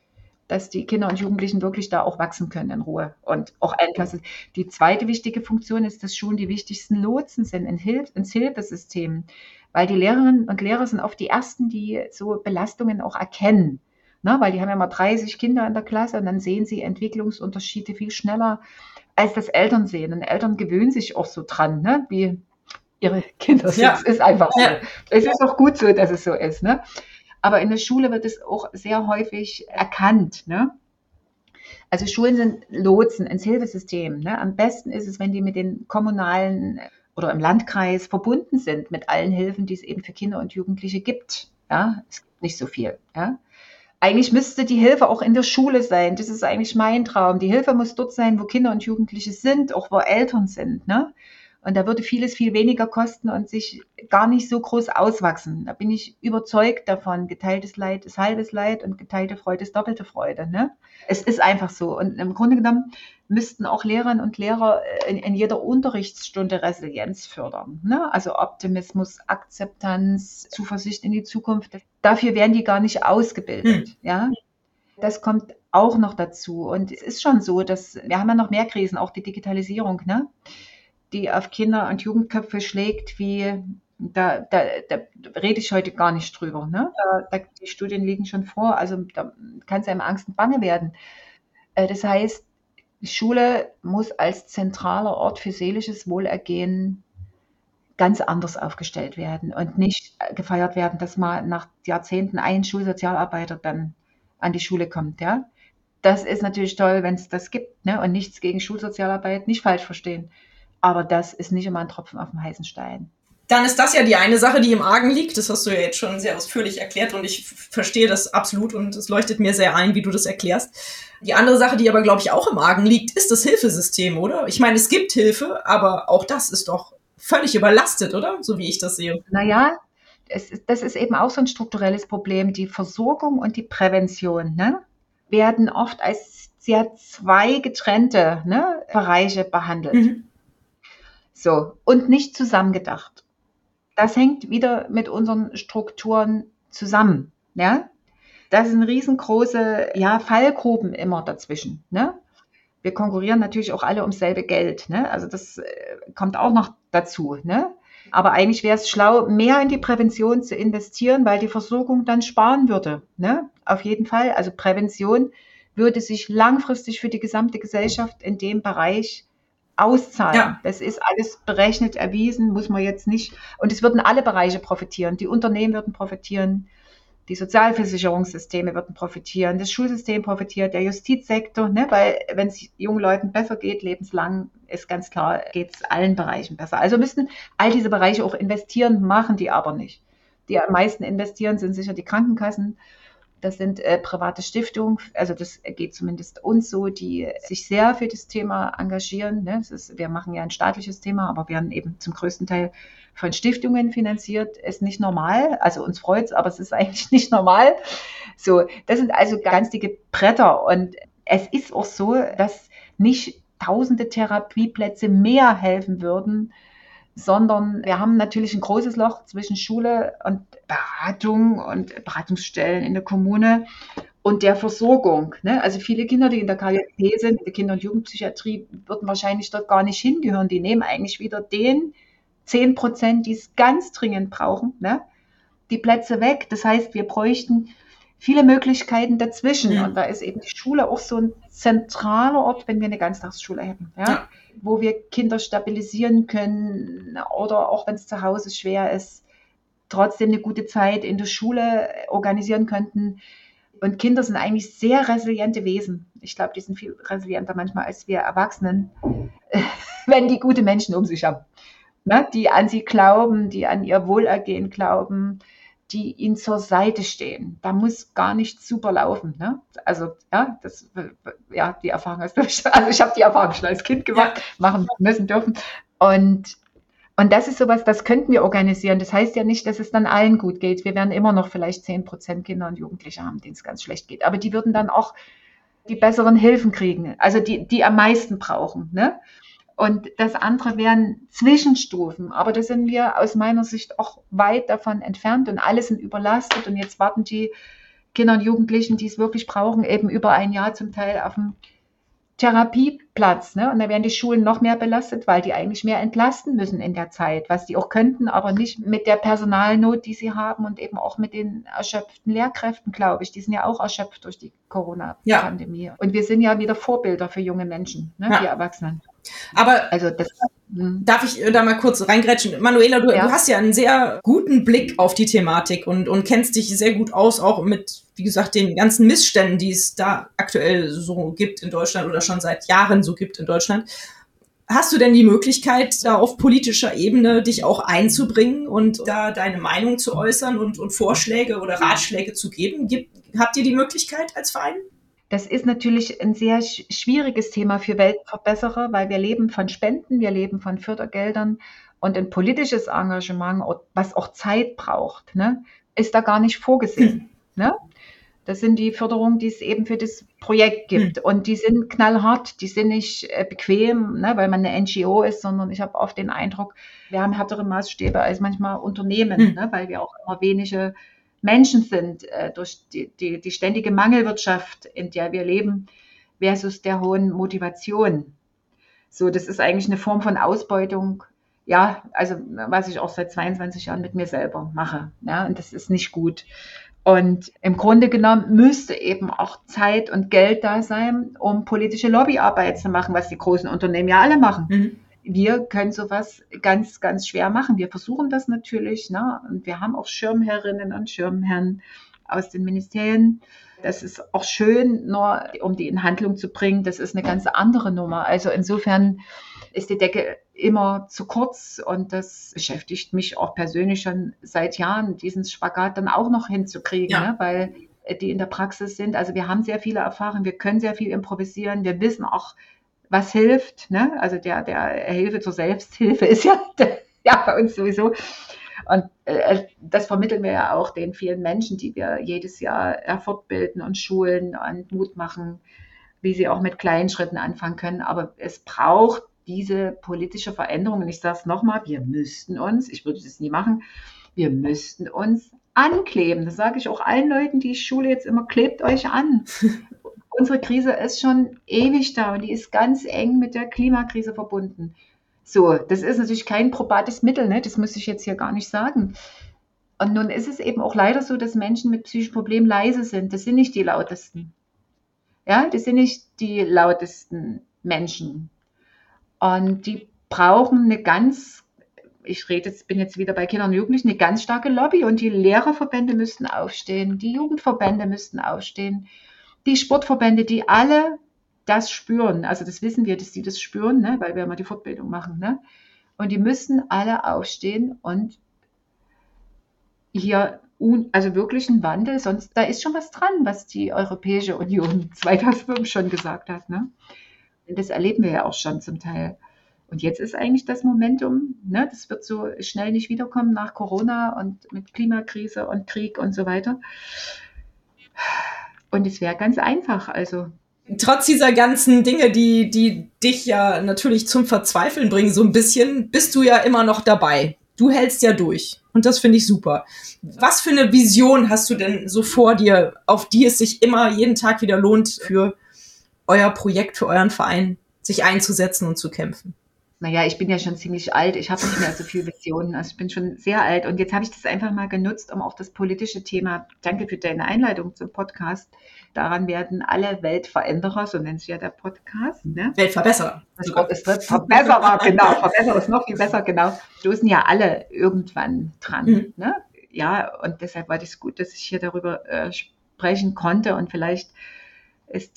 dass die Kinder und Jugendlichen wirklich da auch wachsen können in Ruhe und auch Endklasse. Die zweite wichtige Funktion ist, dass Schulen die wichtigsten Lotsen sind ins Hilfesystem, weil die Lehrerinnen und Lehrer sind oft die Ersten, die so Belastungen auch erkennen. Ne? Weil die haben ja mal 30 Kinder in der Klasse und dann sehen sie Entwicklungsunterschiede viel schneller, als das Eltern sehen. Und Eltern gewöhnen sich auch so dran, ne? wie ihre [LAUGHS] Kinder sind. Ja. Es ist einfach so. Ja. Es ist auch gut so, dass es so ist. Ne? Aber in der Schule wird es auch sehr häufig erkannt. Ne? Also Schulen sind Lotsen ins Hilfesystem. Ne? Am besten ist es, wenn die mit den kommunalen oder im Landkreis verbunden sind mit allen Hilfen, die es eben für Kinder und Jugendliche gibt. Ja, es gibt nicht so viel. Ja. Eigentlich müsste die Hilfe auch in der Schule sein. Das ist eigentlich mein Traum. Die Hilfe muss dort sein, wo Kinder und Jugendliche sind, auch wo Eltern sind. Ne? Und da würde vieles viel weniger kosten und sich gar nicht so groß auswachsen. Da bin ich überzeugt davon. Geteiltes Leid ist halbes Leid und geteilte Freude ist doppelte Freude. Ne? Es ist einfach so. Und im Grunde genommen müssten auch Lehrerinnen und Lehrer in, in jeder Unterrichtsstunde Resilienz fördern. Ne? Also Optimismus, Akzeptanz, Zuversicht in die Zukunft. Dafür werden die gar nicht ausgebildet. Hm. Ja? Das kommt auch noch dazu. Und es ist schon so, dass wir haben ja noch mehr Krisen, auch die Digitalisierung. Ne? Die auf Kinder und Jugendköpfe schlägt, wie da, da, da rede ich heute gar nicht drüber. Ne? Da, die Studien liegen schon vor, also da kann es einem Angst und Bange werden. Äh, das heißt, die Schule muss als zentraler Ort für seelisches Wohlergehen ganz anders aufgestellt werden und nicht gefeiert werden, dass mal nach Jahrzehnten ein Schulsozialarbeiter dann an die Schule kommt. Ja? Das ist natürlich toll, wenn es das gibt ne? und nichts gegen Schulsozialarbeit, nicht falsch verstehen. Aber das ist nicht immer ein Tropfen auf dem heißen Stein. Dann ist das ja die eine Sache, die im Argen liegt. Das hast du ja jetzt schon sehr ausführlich erklärt und ich verstehe das absolut und es leuchtet mir sehr ein, wie du das erklärst. Die andere Sache, die aber, glaube ich, auch im Argen liegt, ist das Hilfesystem, oder? Ich meine, es gibt Hilfe, aber auch das ist doch völlig überlastet, oder? So wie ich das sehe. Naja, es, das ist eben auch so ein strukturelles Problem. Die Versorgung und die Prävention ne, werden oft als sehr zwei getrennte ne, Bereiche behandelt. Mhm. So, und nicht zusammengedacht. Das hängt wieder mit unseren Strukturen zusammen. Ja? Das sind riesengroße ja, Fallgruben immer dazwischen. Ne? Wir konkurrieren natürlich auch alle ums selbe Geld. Ne? Also das äh, kommt auch noch dazu. Ne? Aber eigentlich wäre es schlau, mehr in die Prävention zu investieren, weil die Versorgung dann sparen würde. Ne? Auf jeden Fall. Also Prävention würde sich langfristig für die gesamte Gesellschaft in dem Bereich auszahlen. Ja. Das ist alles berechnet, erwiesen, muss man jetzt nicht. Und es würden alle Bereiche profitieren. Die Unternehmen würden profitieren, die Sozialversicherungssysteme würden profitieren, das Schulsystem profitiert, der Justizsektor, ne? weil wenn es jungen Leuten besser geht, lebenslang, ist ganz klar, geht es allen Bereichen besser. Also müssten all diese Bereiche auch investieren, machen die aber nicht. Die am meisten investieren sind sicher die Krankenkassen. Das sind äh, private Stiftungen, also das geht zumindest uns so, die sich sehr für das Thema engagieren. Ne? Ist, wir machen ja ein staatliches Thema, aber werden eben zum größten Teil von Stiftungen finanziert, ist nicht normal. Also uns freut es, aber es ist [LAUGHS] eigentlich nicht normal. So, das sind also ganz dicke Bretter. Und es ist auch so, dass nicht tausende Therapieplätze mehr helfen würden, sondern wir haben natürlich ein großes Loch zwischen Schule und Beratung und Beratungsstellen in der Kommune und der Versorgung. Ne? Also viele Kinder, die in der KJP sind, in der Kinder- und Jugendpsychiatrie, würden wahrscheinlich dort gar nicht hingehören. Die nehmen eigentlich wieder den 10 Prozent, die es ganz dringend brauchen, ne? die Plätze weg. Das heißt, wir bräuchten viele Möglichkeiten dazwischen. Ja. Und da ist eben die Schule auch so ein zentraler Ort, wenn wir eine Ganztagsschule hätten, ja? ja. wo wir Kinder stabilisieren können oder auch wenn es zu Hause schwer ist, trotzdem eine gute Zeit in der Schule organisieren könnten. Und Kinder sind eigentlich sehr resiliente Wesen. Ich glaube, die sind viel resilienter manchmal als wir Erwachsenen, [LAUGHS] wenn die gute Menschen um sich haben ne, die an sie glauben, die an ihr Wohlergehen glauben, die ihnen zur Seite stehen. Da muss gar nichts super laufen. Ne? Also ja, das, ja, die Erfahrung hast du. [LAUGHS] Also ich habe die Erfahrung schon als Kind gemacht, ja. machen müssen dürfen. Und und das ist sowas, das könnten wir organisieren. Das heißt ja nicht, dass es dann allen gut geht. Wir werden immer noch vielleicht 10 Prozent Kinder und Jugendliche haben, denen es ganz schlecht geht. Aber die würden dann auch die besseren Hilfen kriegen, also die, die am meisten brauchen. Ne? Und das andere wären Zwischenstufen. Aber da sind wir aus meiner Sicht auch weit davon entfernt und alle sind überlastet. Und jetzt warten die Kinder und Jugendlichen, die es wirklich brauchen, eben über ein Jahr zum Teil auf dem Therapieplatz. Ne? Und da werden die Schulen noch mehr belastet, weil die eigentlich mehr entlasten müssen in der Zeit, was die auch könnten, aber nicht mit der Personalnot, die sie haben und eben auch mit den erschöpften Lehrkräften, glaube ich. Die sind ja auch erschöpft durch die Corona-Pandemie. Ja. Und wir sind ja wieder Vorbilder für junge Menschen, ne? Ja. die Erwachsenen. Aber also das. Darf ich da mal kurz reingrätschen? Manuela, du, ja. du, hast ja einen sehr guten Blick auf die Thematik und, und kennst dich sehr gut aus, auch mit, wie gesagt, den ganzen Missständen, die es da aktuell so gibt in Deutschland oder schon seit Jahren so gibt in Deutschland. Hast du denn die Möglichkeit, da auf politischer Ebene dich auch einzubringen und da deine Meinung zu äußern und, und Vorschläge oder Ratschläge zu geben? Gibt, habt ihr die Möglichkeit als Verein? Das ist natürlich ein sehr schwieriges Thema für Weltverbesserer, weil wir leben von Spenden, wir leben von Fördergeldern und ein politisches Engagement, was auch Zeit braucht, ne, ist da gar nicht vorgesehen. Ne? Das sind die Förderungen, die es eben für das Projekt gibt. Und die sind knallhart, die sind nicht äh, bequem, ne, weil man eine NGO ist, sondern ich habe oft den Eindruck, wir haben härtere Maßstäbe als manchmal Unternehmen, mhm. ne, weil wir auch immer wenige Menschen sind, äh, durch die, die, die ständige Mangelwirtschaft, in der wir leben, versus der hohen Motivation. So, das ist eigentlich eine Form von Ausbeutung. Ja, also was ich auch seit 22 Jahren mit mir selber mache. Ja, und das ist nicht gut. Und im Grunde genommen müsste eben auch Zeit und Geld da sein, um politische Lobbyarbeit zu machen, was die großen Unternehmen ja alle machen. Mhm wir können sowas ganz, ganz schwer machen. Wir versuchen das natürlich. Ne? Und wir haben auch Schirmherrinnen und Schirmherren aus den Ministerien. Das ist auch schön, nur um die in Handlung zu bringen. Das ist eine ganz andere Nummer. Also insofern ist die Decke immer zu kurz und das beschäftigt mich auch persönlich schon seit Jahren, diesen Spagat dann auch noch hinzukriegen, ja. ne? weil die in der Praxis sind. Also wir haben sehr viele Erfahrungen, wir können sehr viel improvisieren, wir wissen auch, was hilft. Ne? Also der, der Hilfe zur Selbsthilfe ist ja, [LAUGHS] der, ja bei uns sowieso. Und äh, das vermitteln wir ja auch den vielen Menschen, die wir jedes Jahr fortbilden und schulen und Mut machen, wie sie auch mit kleinen Schritten anfangen können. Aber es braucht diese politische Veränderung. Und ich sage es nochmal, wir müssten uns, ich würde das nie machen, wir müssten uns ankleben. Das sage ich auch allen Leuten, die ich schule jetzt immer, klebt euch an. [LAUGHS] Unsere Krise ist schon ewig da und die ist ganz eng mit der Klimakrise verbunden. So, das ist natürlich kein probates Mittel, ne? das muss ich jetzt hier gar nicht sagen. Und nun ist es eben auch leider so, dass Menschen mit psychischen Problemen leise sind. Das sind nicht die lautesten. Ja, das sind nicht die lautesten Menschen. Und die brauchen eine ganz ich rede jetzt, bin jetzt wieder bei Kindern und Jugendlichen, eine ganz starke Lobby und die Lehrerverbände müssten aufstehen, die Jugendverbände müssten aufstehen, die Sportverbände, die alle das spüren. Also das wissen wir, dass sie das spüren, ne, weil wir immer die Fortbildung machen. Ne? Und die müssen alle aufstehen und hier also wirklich ein Wandel, sonst da ist schon was dran, was die Europäische Union [LAUGHS] 2005 schon gesagt hat. Ne? Das erleben wir ja auch schon zum Teil. Und jetzt ist eigentlich das Momentum, ne, das wird so schnell nicht wiederkommen nach Corona und mit Klimakrise und Krieg und so weiter. Und es wäre ganz einfach, also. Trotz dieser ganzen Dinge, die, die dich ja natürlich zum Verzweifeln bringen, so ein bisschen, bist du ja immer noch dabei. Du hältst ja durch. Und das finde ich super. Was für eine Vision hast du denn so vor dir, auf die es sich immer jeden Tag wieder lohnt, für euer Projekt, für euren Verein sich einzusetzen und zu kämpfen? Naja, ich bin ja schon ziemlich alt, ich habe nicht mehr so viele Visionen, also ich bin schon sehr alt und jetzt habe ich das einfach mal genutzt, um auch das politische Thema, danke für deine Einleitung zum Podcast, daran werden alle Weltveränderer, so nennt sich ja der Podcast, ne? Weltverbesserer. Das Wort ist Verbesserer, genau, Verbesserer ist noch viel besser, genau, stoßen ja alle irgendwann dran, mhm. ne? Ja, und deshalb war das gut, dass ich hier darüber äh, sprechen konnte und vielleicht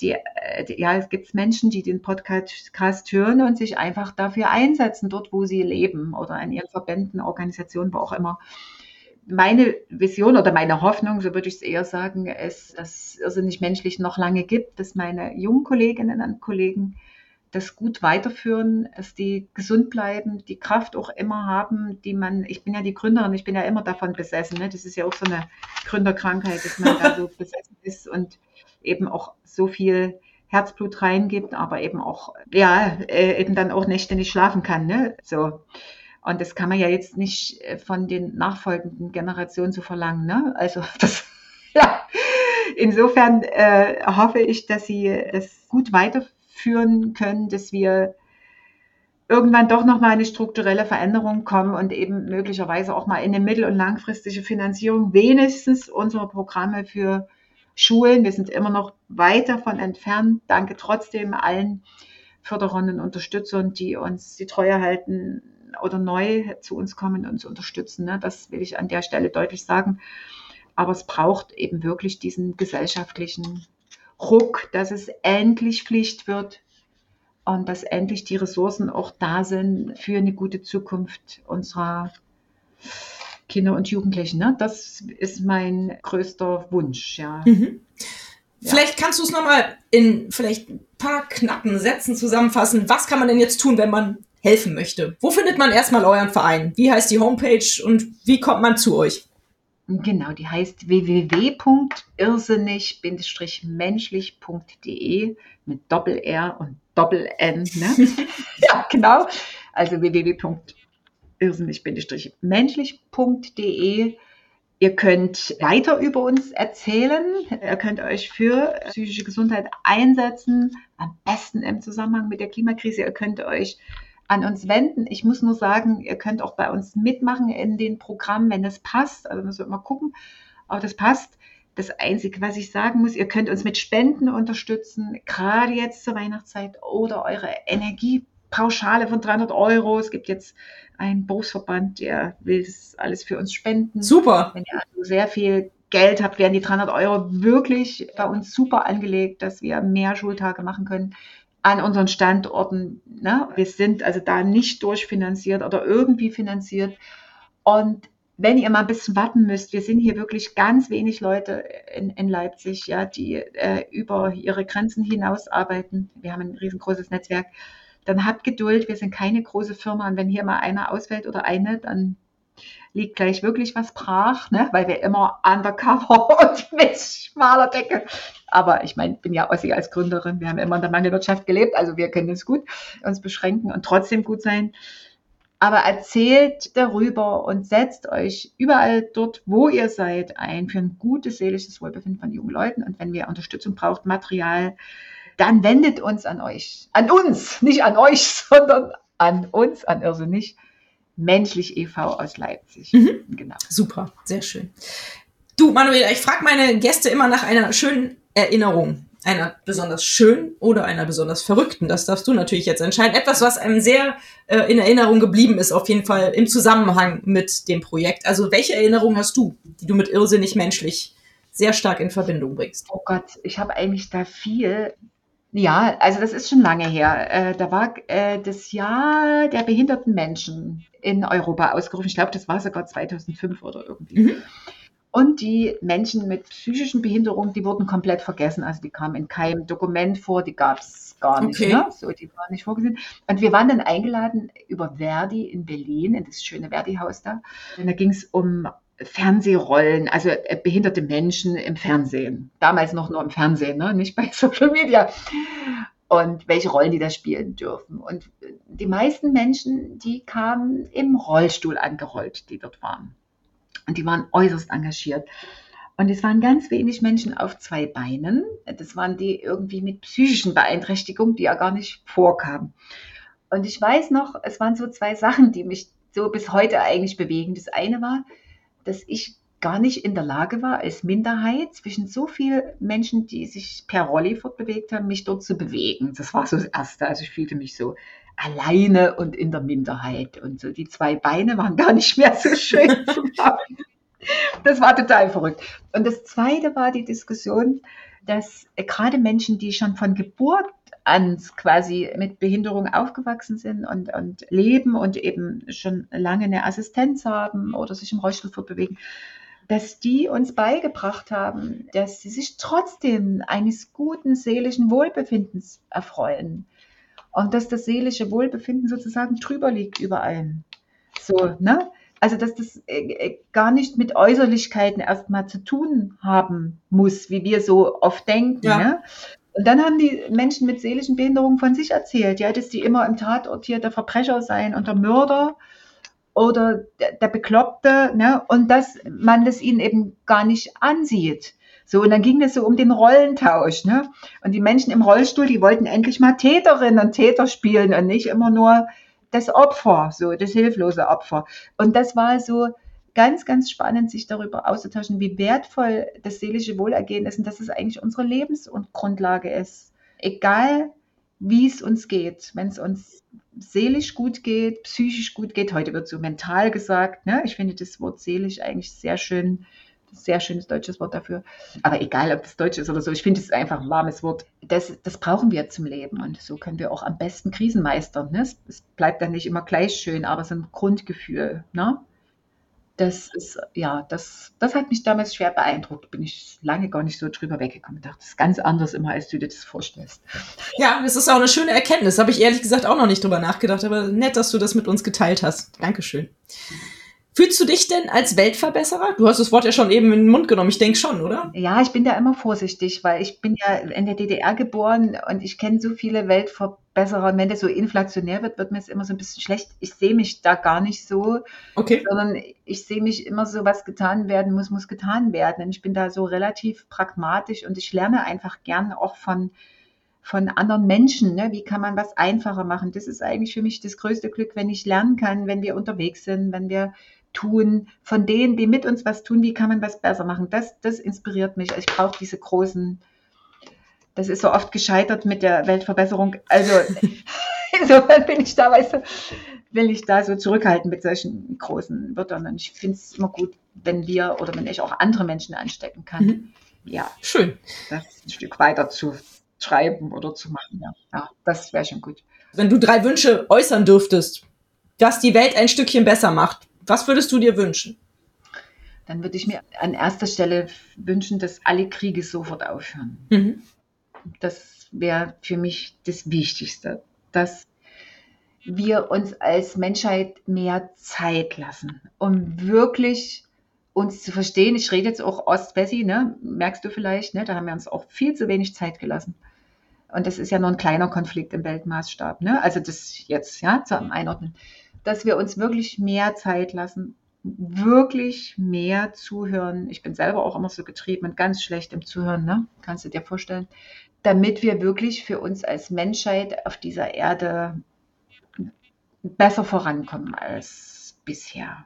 die, äh, ja, es gibt Menschen, die den Podcast hören und sich einfach dafür einsetzen, dort, wo sie leben oder in ihren Verbänden, Organisationen, wo auch immer. Meine Vision oder meine Hoffnung, so würde ich es eher sagen, ist, dass es irrsinnig menschlich noch lange gibt, dass meine jungen Kolleginnen und Kollegen das gut weiterführen, dass die gesund bleiben, die Kraft auch immer haben, die man, ich bin ja die Gründerin, ich bin ja immer davon besessen, ne? das ist ja auch so eine Gründerkrankheit, dass man da [LAUGHS] so besessen ist und eben auch so viel Herzblut reingibt, aber eben auch, ja, äh, eben dann auch Nächte nicht schlafen kann. Ne? So. Und das kann man ja jetzt nicht äh, von den nachfolgenden Generationen so verlangen. Ne? Also [LAUGHS] das, ja. Insofern äh, hoffe ich, dass Sie das gut weiterführen können, dass wir irgendwann doch nochmal eine strukturelle Veränderung kommen und eben möglicherweise auch mal in eine mittel- und langfristige Finanzierung wenigstens unserer Programme für Schulen. Wir sind immer noch weit davon entfernt. Danke trotzdem allen Förderern und Unterstützern, die uns die Treue halten oder neu zu uns kommen und uns unterstützen. Ne? Das will ich an der Stelle deutlich sagen. Aber es braucht eben wirklich diesen gesellschaftlichen Ruck, dass es endlich Pflicht wird und dass endlich die Ressourcen auch da sind für eine gute Zukunft unserer Kinder und Jugendlichen. Ne? Das ist mein größter Wunsch, ja. Mhm. Ja. Vielleicht kannst du es nochmal in vielleicht ein paar knappen Sätzen zusammenfassen. Was kann man denn jetzt tun, wenn man helfen möchte? Wo findet man erstmal euren Verein? Wie heißt die Homepage und wie kommt man zu euch? Genau, die heißt www.irrsinnig-menschlich.de mit Doppel-R und Doppel-N. Ne? [LAUGHS] ja, genau. Also www.irrsinnig irrsinnig-menschlich.de. Ihr könnt weiter über uns erzählen. Ihr könnt euch für psychische Gesundheit einsetzen, am besten im Zusammenhang mit der Klimakrise. Ihr könnt euch an uns wenden. Ich muss nur sagen, ihr könnt auch bei uns mitmachen in den Programmen, wenn es passt. Also müssen wir mal gucken, ob das passt. Das Einzige, was ich sagen muss, ihr könnt uns mit Spenden unterstützen, gerade jetzt zur Weihnachtszeit oder eure Energiepauschale von 300 Euro. Es gibt jetzt ein Berufsverband, der will das alles für uns spenden. Super. Wenn ihr also sehr viel Geld habt, werden die 300 Euro wirklich bei uns super angelegt, dass wir mehr Schultage machen können an unseren Standorten. Ne? Wir sind also da nicht durchfinanziert oder irgendwie finanziert. Und wenn ihr mal ein bisschen warten müsst, wir sind hier wirklich ganz wenig Leute in, in Leipzig, ja, die äh, über ihre Grenzen hinaus arbeiten. Wir haben ein riesengroßes Netzwerk dann habt Geduld, wir sind keine große Firma und wenn hier mal einer ausfällt oder eine, dann liegt gleich wirklich was brach, ne? weil wir immer undercover [LAUGHS] und mit schmaler Decke. Aber ich meine, ich bin ja Ossi als Gründerin. Wir haben immer in der Mangelwirtschaft gelebt, also wir können es gut uns beschränken und trotzdem gut sein. Aber erzählt darüber und setzt euch überall dort, wo ihr seid, ein für ein gutes seelisches Wohlbefinden von jungen Leuten. Und wenn wir Unterstützung braucht, Material, dann wendet uns an euch. An uns, nicht an euch, [LAUGHS] sondern an uns, an Irrsinnig. Menschlich e.V. aus Leipzig. Mhm. Genau. Super, sehr schön. Du, Manuela, ich frage meine Gäste immer nach einer schönen Erinnerung. Einer besonders schönen oder einer besonders verrückten. Das darfst du natürlich jetzt entscheiden. Etwas, was einem sehr äh, in Erinnerung geblieben ist, auf jeden Fall im Zusammenhang mit dem Projekt. Also, welche Erinnerung hast du, die du mit irrsinnig menschlich sehr stark in Verbindung bringst? Oh Gott, ich habe eigentlich da viel. Ja, also das ist schon lange her. Äh, da war äh, das Jahr der behinderten Menschen in Europa ausgerufen. Ich glaube, das war sogar 2005 oder irgendwie. Mhm. Und die Menschen mit psychischen Behinderungen, die wurden komplett vergessen. Also die kamen in keinem Dokument vor, die gab es gar nicht. Okay. Ne? So, die waren nicht vorgesehen. Und wir waren dann eingeladen über Verdi in Berlin, in das schöne Verdi-Haus da. Und da ging es um Fernsehrollen, also äh, behinderte Menschen im Fernsehen. Damals noch nur im Fernsehen, ne? nicht bei [LAUGHS] Social Media. Und welche Rollen die da spielen dürfen. Und die meisten Menschen, die kamen im Rollstuhl angerollt, die dort waren. Und die waren äußerst engagiert. Und es waren ganz wenig Menschen auf zwei Beinen. Das waren die irgendwie mit psychischen Beeinträchtigungen, die ja gar nicht vorkamen. Und ich weiß noch, es waren so zwei Sachen, die mich so bis heute eigentlich bewegen. Das eine war, dass ich gar nicht in der Lage war, als Minderheit zwischen so vielen Menschen, die sich per Rolli fortbewegt haben, mich dort zu bewegen. Das war so das Erste. Also ich fühlte mich so alleine und in der Minderheit. Und so die zwei Beine waren gar nicht mehr so schön [LAUGHS] zu haben. Das war total verrückt. Und das Zweite war die Diskussion, dass gerade Menschen, die schon von Geburt an quasi mit Behinderung aufgewachsen sind und, und leben und eben schon lange eine Assistenz haben oder sich im Rollstuhl fortbewegen, dass die uns beigebracht haben, dass sie sich trotzdem eines guten seelischen Wohlbefindens erfreuen und dass das seelische Wohlbefinden sozusagen drüber liegt über allem. So, ne? Also, dass das äh, äh, gar nicht mit Äußerlichkeiten erstmal zu tun haben muss, wie wir so oft denken. Ja. Ne? Und dann haben die Menschen mit seelischen Behinderungen von sich erzählt, ja, dass die immer im Tatort hier der Verbrecher seien und der Mörder oder der, der Bekloppte, ne? und dass man das ihnen eben gar nicht ansieht. So, und dann ging es so um den Rollentausch, ne? Und die Menschen im Rollstuhl, die wollten endlich mal Täterinnen und Täter spielen und nicht immer nur das Opfer, so das hilflose Opfer. Und das war so ganz, ganz spannend, sich darüber auszutauschen, wie wertvoll das seelische Wohlergehen ist und dass es eigentlich unsere Lebensgrundlage ist. Egal, wie es uns geht, wenn es uns seelisch gut geht, psychisch gut geht, heute wird so mental gesagt, ne? ich finde das Wort seelisch eigentlich sehr schön, sehr schönes deutsches Wort dafür. Aber egal, ob das Deutsch ist oder so, ich finde es einfach ein warmes Wort. Das, das brauchen wir zum Leben und so können wir auch am besten Krisen meistern. Ne? Es, es bleibt dann nicht immer gleich schön, aber es ist ein Grundgefühl. Ne? Das ist, ja, das, das hat mich damals schwer beeindruckt. Bin ich lange gar nicht so drüber weggekommen. Ich dachte, das ist ganz anders immer, als du dir das vorstellst. Ja, das ist auch eine schöne Erkenntnis. Habe ich ehrlich gesagt auch noch nicht drüber nachgedacht, aber nett, dass du das mit uns geteilt hast. Dankeschön. Fühlst du dich denn als Weltverbesserer? Du hast das Wort ja schon eben in den Mund genommen. Ich denke schon, oder? Ja, ich bin da immer vorsichtig, weil ich bin ja in der DDR geboren und ich kenne so viele Weltverbesserer. Und wenn das so inflationär wird, wird mir es immer so ein bisschen schlecht. Ich sehe mich da gar nicht so, okay. sondern ich sehe mich immer so, was getan werden muss, muss getan werden. Und ich bin da so relativ pragmatisch und ich lerne einfach gerne auch von von anderen Menschen. Ne? Wie kann man was einfacher machen? Das ist eigentlich für mich das größte Glück, wenn ich lernen kann, wenn wir unterwegs sind, wenn wir tun, von denen, die mit uns was tun, wie kann man was besser machen. Das, das inspiriert mich. Ich brauche diese großen, das ist so oft gescheitert mit der Weltverbesserung. Also [LAUGHS] [LAUGHS] insofern bin ich da, weißt du, will ich da so zurückhalten mit solchen großen Wörtern. Und ich finde es immer gut, wenn wir oder wenn ich auch andere Menschen anstecken kann. Mhm. Ja. Schön. Das ein Stück weiter zu schreiben oder zu machen. Ja, ja das wäre schon gut. Wenn du drei Wünsche äußern dürftest, dass die Welt ein Stückchen besser macht, was würdest du dir wünschen? Dann würde ich mir an erster Stelle wünschen, dass alle Kriege sofort aufhören. Mhm. Das wäre für mich das Wichtigste. Dass wir uns als Menschheit mehr Zeit lassen, um wirklich uns zu verstehen. Ich rede jetzt auch Ost-Wessi, ne? merkst du vielleicht, ne? da haben wir uns auch viel zu wenig Zeit gelassen. Und das ist ja nur ein kleiner Konflikt im Weltmaßstab. Ne? Also das jetzt ja zum Einordnen, dass wir uns wirklich mehr Zeit lassen, wirklich mehr zuhören. Ich bin selber auch immer so getrieben und ganz schlecht im Zuhören, ne? kannst du dir vorstellen, damit wir wirklich für uns als Menschheit auf dieser Erde besser vorankommen als bisher.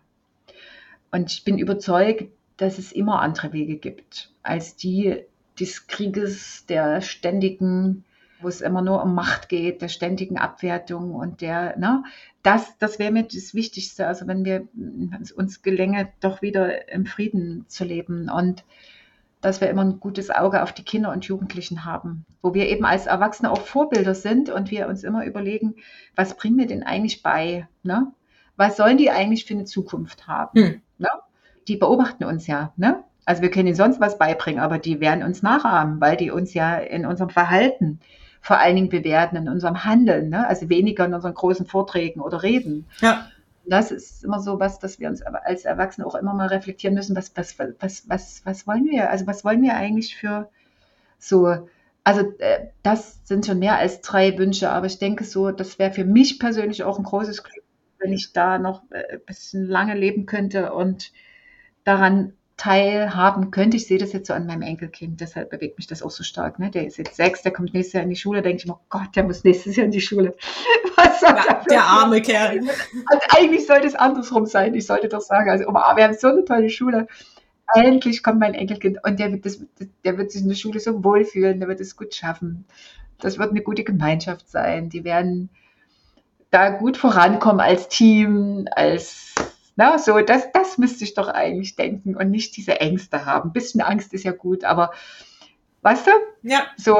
Und ich bin überzeugt, dass es immer andere Wege gibt als die des Krieges, der ständigen, wo es immer nur um Macht geht, der ständigen Abwertung und der, ne, das, das wäre mir das Wichtigste. Also wenn wir es uns gelänge, doch wieder im Frieden zu leben und dass wir immer ein gutes Auge auf die Kinder und Jugendlichen haben, wo wir eben als Erwachsene auch Vorbilder sind und wir uns immer überlegen, was bringen wir denn eigentlich bei? Ne? Was sollen die eigentlich für eine Zukunft haben? Hm. Ne? Die beobachten uns ja. Ne? Also wir können ihnen sonst was beibringen, aber die werden uns nachahmen, weil die uns ja in unserem Verhalten vor allen Dingen bewerten, in unserem Handeln, ne? also weniger in unseren großen Vorträgen oder Reden. Ja das ist immer so was, dass wir uns als Erwachsene auch immer mal reflektieren müssen, was, was, was, was, was wollen wir? Also was wollen wir eigentlich für so, also äh, das sind schon mehr als drei Wünsche, aber ich denke so, das wäre für mich persönlich auch ein großes Glück, wenn ich da noch äh, ein bisschen lange leben könnte und daran teilhaben könnte. Ich sehe das jetzt so an meinem Enkelkind, deshalb bewegt mich das auch so stark. Ne? Der ist jetzt sechs, der kommt nächstes Jahr in die Schule, denke ich mir, oh Gott, der muss nächstes Jahr in die Schule. [LAUGHS] Was soll ja, der arme Kerl. Also eigentlich sollte es andersrum sein, ich sollte doch sagen, also oh, wir haben so eine tolle Schule. Endlich kommt mein Enkelkind und der wird, das, der wird sich in der Schule so wohlfühlen, der wird es gut schaffen. Das wird eine gute Gemeinschaft sein. Die werden da gut vorankommen als Team, als na, so, das, das müsste ich doch eigentlich denken und nicht diese Ängste haben. Ein bisschen Angst ist ja gut, aber weißt du? Ja. So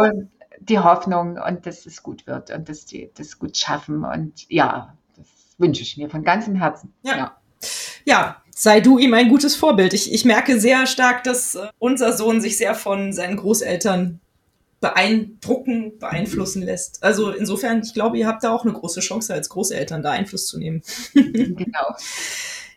die Hoffnung und dass es gut wird und dass die das gut schaffen. Und ja, das wünsche ich mir von ganzem Herzen. ja. ja ja, sei du ihm ein gutes Vorbild. Ich, ich merke sehr stark, dass äh, unser Sohn sich sehr von seinen Großeltern beeindrucken, beeinflussen lässt. Also insofern, ich glaube, ihr habt da auch eine große Chance als Großeltern, da Einfluss zu nehmen. genau. [LAUGHS]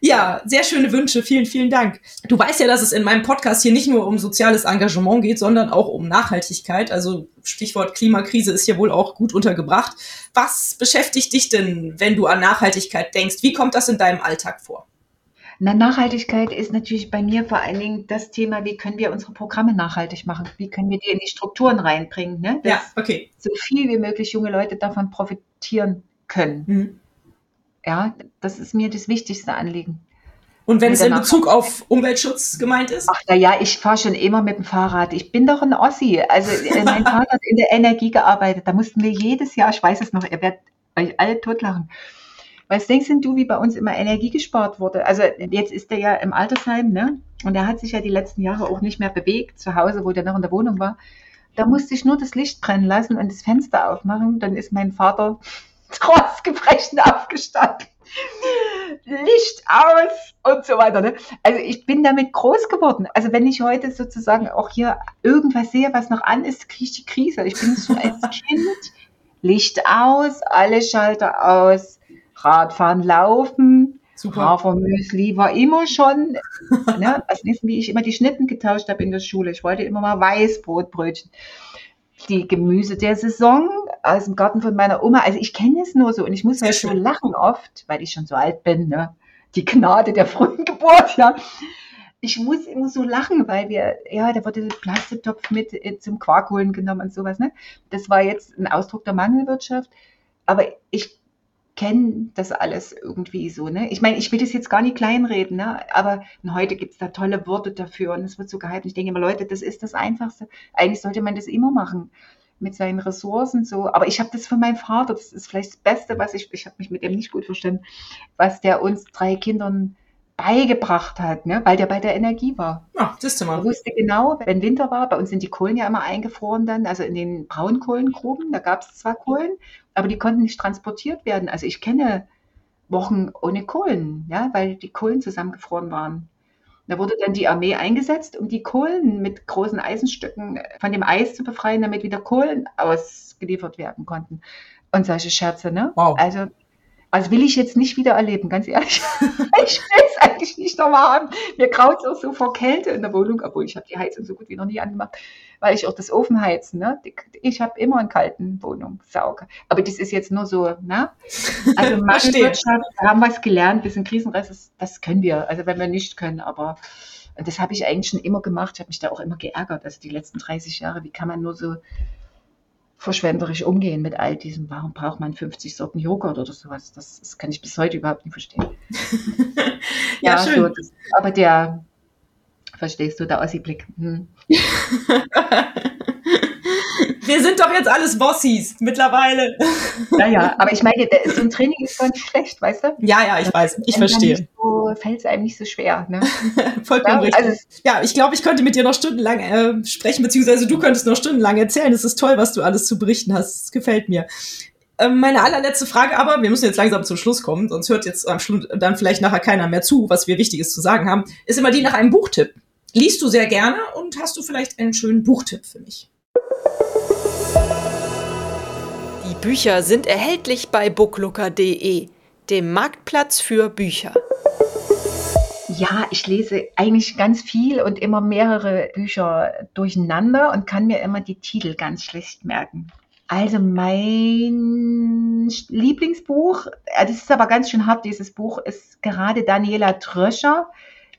Ja, sehr schöne Wünsche. Vielen, vielen Dank. Du weißt ja, dass es in meinem Podcast hier nicht nur um soziales Engagement geht, sondern auch um Nachhaltigkeit. Also Stichwort Klimakrise ist hier wohl auch gut untergebracht. Was beschäftigt dich denn, wenn du an Nachhaltigkeit denkst? Wie kommt das in deinem Alltag vor? Na, Nachhaltigkeit ist natürlich bei mir vor allen Dingen das Thema, wie können wir unsere Programme nachhaltig machen? Wie können wir die in die Strukturen reinbringen? Ne? ja, okay. So viel wie möglich junge Leute davon profitieren können. Mhm. Ja, das ist mir das wichtigste Anliegen. Und wenn es in Bezug auf Umweltschutz gemeint ist? Ach, na ja, ich fahre schon immer mit dem Fahrrad. Ich bin doch ein Ossi. Also äh, mein [LAUGHS] Vater hat in der Energie gearbeitet. Da mussten wir jedes Jahr, ich weiß es noch, ihr werdet euch alle totlachen. Was denkst denn du, wie bei uns immer Energie gespart wurde? Also jetzt ist er ja im Altersheim, ne? Und er hat sich ja die letzten Jahre auch nicht mehr bewegt, zu Hause, wo der noch in der Wohnung war. Da musste ich nur das Licht brennen lassen und das Fenster aufmachen. Dann ist mein Vater trotz Gebrechen [LAUGHS] aufgestanden. Licht aus und so weiter. Ne? Also ich bin damit groß geworden. Also wenn ich heute sozusagen auch hier irgendwas sehe, was noch an ist, kriege ich die Krise. Ich bin so als [LAUGHS] Kind, Licht aus, alle Schalter aus, Radfahren, Laufen, Super. Hafermüsli war immer schon, ne, also wie ich immer die Schnitten getauscht habe in der Schule. Ich wollte immer mal Weißbrotbrötchen die Gemüse der Saison aus dem Garten von meiner Oma. Also ich kenne es nur so und ich muss halt so lachen oft, weil ich schon so alt bin, ne? Die Gnade der frühen [LAUGHS] Geburt, ja. Ich muss immer so lachen, weil wir, ja, da wurde der Plastiktopf mit äh, zum Quarkholen genommen und sowas, ne? Das war jetzt ein Ausdruck der Mangelwirtschaft. Aber ich kenne das alles irgendwie so. Ne? Ich meine, ich will das jetzt gar nicht kleinreden, ne? aber heute gibt es da tolle Worte dafür und es wird so gehalten. Ich denke immer, Leute, das ist das Einfachste. Eigentlich sollte man das immer machen mit seinen Ressourcen so. Aber ich habe das von meinem Vater, das ist vielleicht das Beste, was ich, ich habe mich mit dem nicht gut verstanden, was der uns drei Kindern beigebracht hat, ne? weil der bei der Energie war. Ja, das ist mal. Er wusste genau, wenn Winter war, bei uns sind die Kohlen ja immer eingefroren dann, also in den Braunkohlengruben, da gab es zwar Kohlen, aber die konnten nicht transportiert werden. Also ich kenne Wochen ohne Kohlen, ja, weil die Kohlen zusammengefroren waren. Da wurde dann die Armee eingesetzt, um die Kohlen mit großen Eisenstücken von dem Eis zu befreien, damit wieder Kohlen ausgeliefert werden konnten. Und solche Scherze, ne? Wow. Also Also will ich jetzt nicht wieder erleben, ganz ehrlich. [LAUGHS] ich will eigentlich nicht nochmal haben. Mir graut es auch so vor Kälte in der Wohnung, obwohl ich habe die Heizung so gut wie noch nie angemacht, weil ich auch das Ofen heizen. Ne? Ich habe immer einen kalten Wohnungssauger. Aber das ist jetzt nur so, ne? Also [LAUGHS] Marktwirtschaft, wir haben was gelernt, bisschen Krisenrest, das können wir. Also wenn wir nicht können, aber das habe ich eigentlich schon immer gemacht. Ich habe mich da auch immer geärgert. Also die letzten 30 Jahre, wie kann man nur so verschwenderisch umgehen mit all diesem, warum braucht man 50 Sorten Joghurt oder sowas? Das, das kann ich bis heute überhaupt nicht verstehen. [LAUGHS] ja, ja, schön. So, das, aber der, verstehst du, der Ossi-Blick. Hm. [LAUGHS] Wir sind doch jetzt alles Bossis mittlerweile. Ja, ja, aber ich meine, so ein Training ist nicht schlecht, weißt du? Ja, ja, ich weiß, ich verstehe. So, fällt es einem nicht so schwer. Ne? [LAUGHS] Vollkommen ja, richtig. Also, ja, ich glaube, ich könnte mit dir noch stundenlang äh, sprechen, beziehungsweise du könntest noch stundenlang erzählen. Es ist toll, was du alles zu berichten hast. Es gefällt mir. Ähm, meine allerletzte Frage aber, wir müssen jetzt langsam zum Schluss kommen, sonst hört jetzt am Schluss dann vielleicht nachher keiner mehr zu, was wir Wichtiges zu sagen haben, ist immer die nach einem Buchtipp. Liest du sehr gerne und hast du vielleicht einen schönen Buchtipp für mich? Die Bücher sind erhältlich bei booklooker.de, dem Marktplatz für Bücher. Ja, ich lese eigentlich ganz viel und immer mehrere Bücher durcheinander und kann mir immer die Titel ganz schlecht merken. Also mein Lieblingsbuch, äh, das ist aber ganz schön hart, dieses Buch, ist gerade Daniela Tröscher,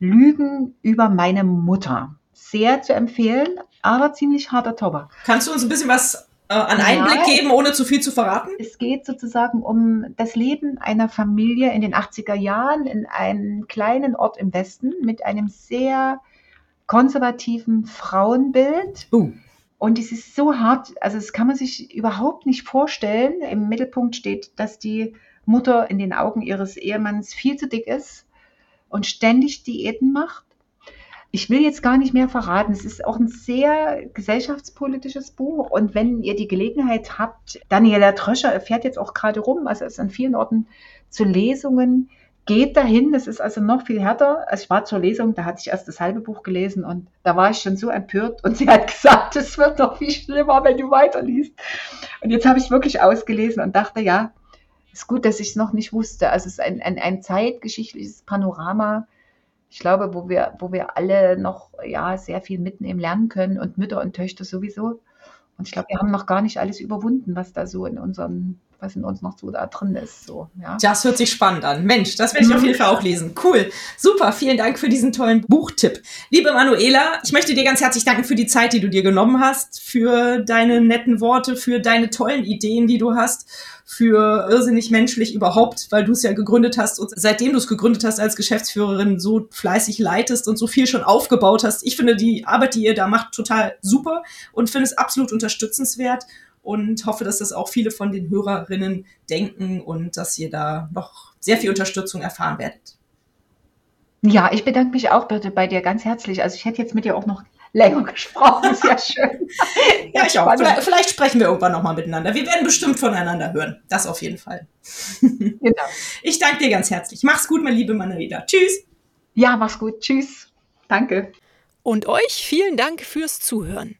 Lügen über meine Mutter. Sehr zu empfehlen, aber ziemlich harter Tobak. Kannst du uns ein bisschen was äh, an Einblick ja, geben, ohne zu viel zu verraten? Es geht sozusagen um das Leben einer Familie in den 80er Jahren in einem kleinen Ort im Westen mit einem sehr konservativen Frauenbild. Uh. Und es ist so hart, also das kann man sich überhaupt nicht vorstellen. Im Mittelpunkt steht, dass die Mutter in den Augen ihres Ehemanns viel zu dick ist und ständig Diäten macht ich will jetzt gar nicht mehr verraten. Es ist auch ein sehr gesellschaftspolitisches Buch. Und wenn ihr die Gelegenheit habt, Daniela Tröscher fährt jetzt auch gerade rum, also ist an vielen Orten zu Lesungen. Geht dahin, das ist also noch viel härter. Also ich war zur Lesung, da hatte ich erst das halbe Buch gelesen und da war ich schon so empört und sie hat [LAUGHS] gesagt, es wird noch viel schlimmer, wenn du weiterliest. Und jetzt habe ich wirklich ausgelesen und dachte, ja, ist gut, dass ich es noch nicht wusste. Also es ist ein, ein, ein zeitgeschichtliches Panorama ich glaube, wo wir, wo wir alle noch ja, sehr viel mitnehmen lernen können und Mütter und Töchter sowieso. Und ich glaube, wir haben noch gar nicht alles überwunden, was da so in unseren, was in uns noch so da drin ist. So, ja. Das hört sich spannend an. Mensch, das werde ich auf jeden Fall auch lesen. Cool. Super. Vielen Dank für diesen tollen Buchtipp. Liebe Manuela, ich möchte dir ganz herzlich danken für die Zeit, die du dir genommen hast, für deine netten Worte, für deine tollen Ideen, die du hast für irrsinnig menschlich überhaupt, weil du es ja gegründet hast und seitdem du es gegründet hast als Geschäftsführerin so fleißig leitest und so viel schon aufgebaut hast. Ich finde die Arbeit, die ihr da macht, total super und finde es absolut unterstützenswert und hoffe, dass das auch viele von den Hörerinnen denken und dass ihr da noch sehr viel Unterstützung erfahren werdet. Ja, ich bedanke mich auch bitte bei dir ganz herzlich. Also ich hätte jetzt mit dir auch noch länger [LAUGHS] gesprochen. Sehr schön. [LAUGHS] ja, ich auch. Vielleicht, vielleicht, sprechen wir irgendwann nochmal miteinander. Wir werden bestimmt voneinander hören. Das auf jeden Fall. [LAUGHS] genau. Ich danke dir ganz herzlich. Mach's gut, meine liebe Manuela. Tschüss. Ja, mach's gut. Tschüss. Danke. Und euch vielen Dank fürs Zuhören.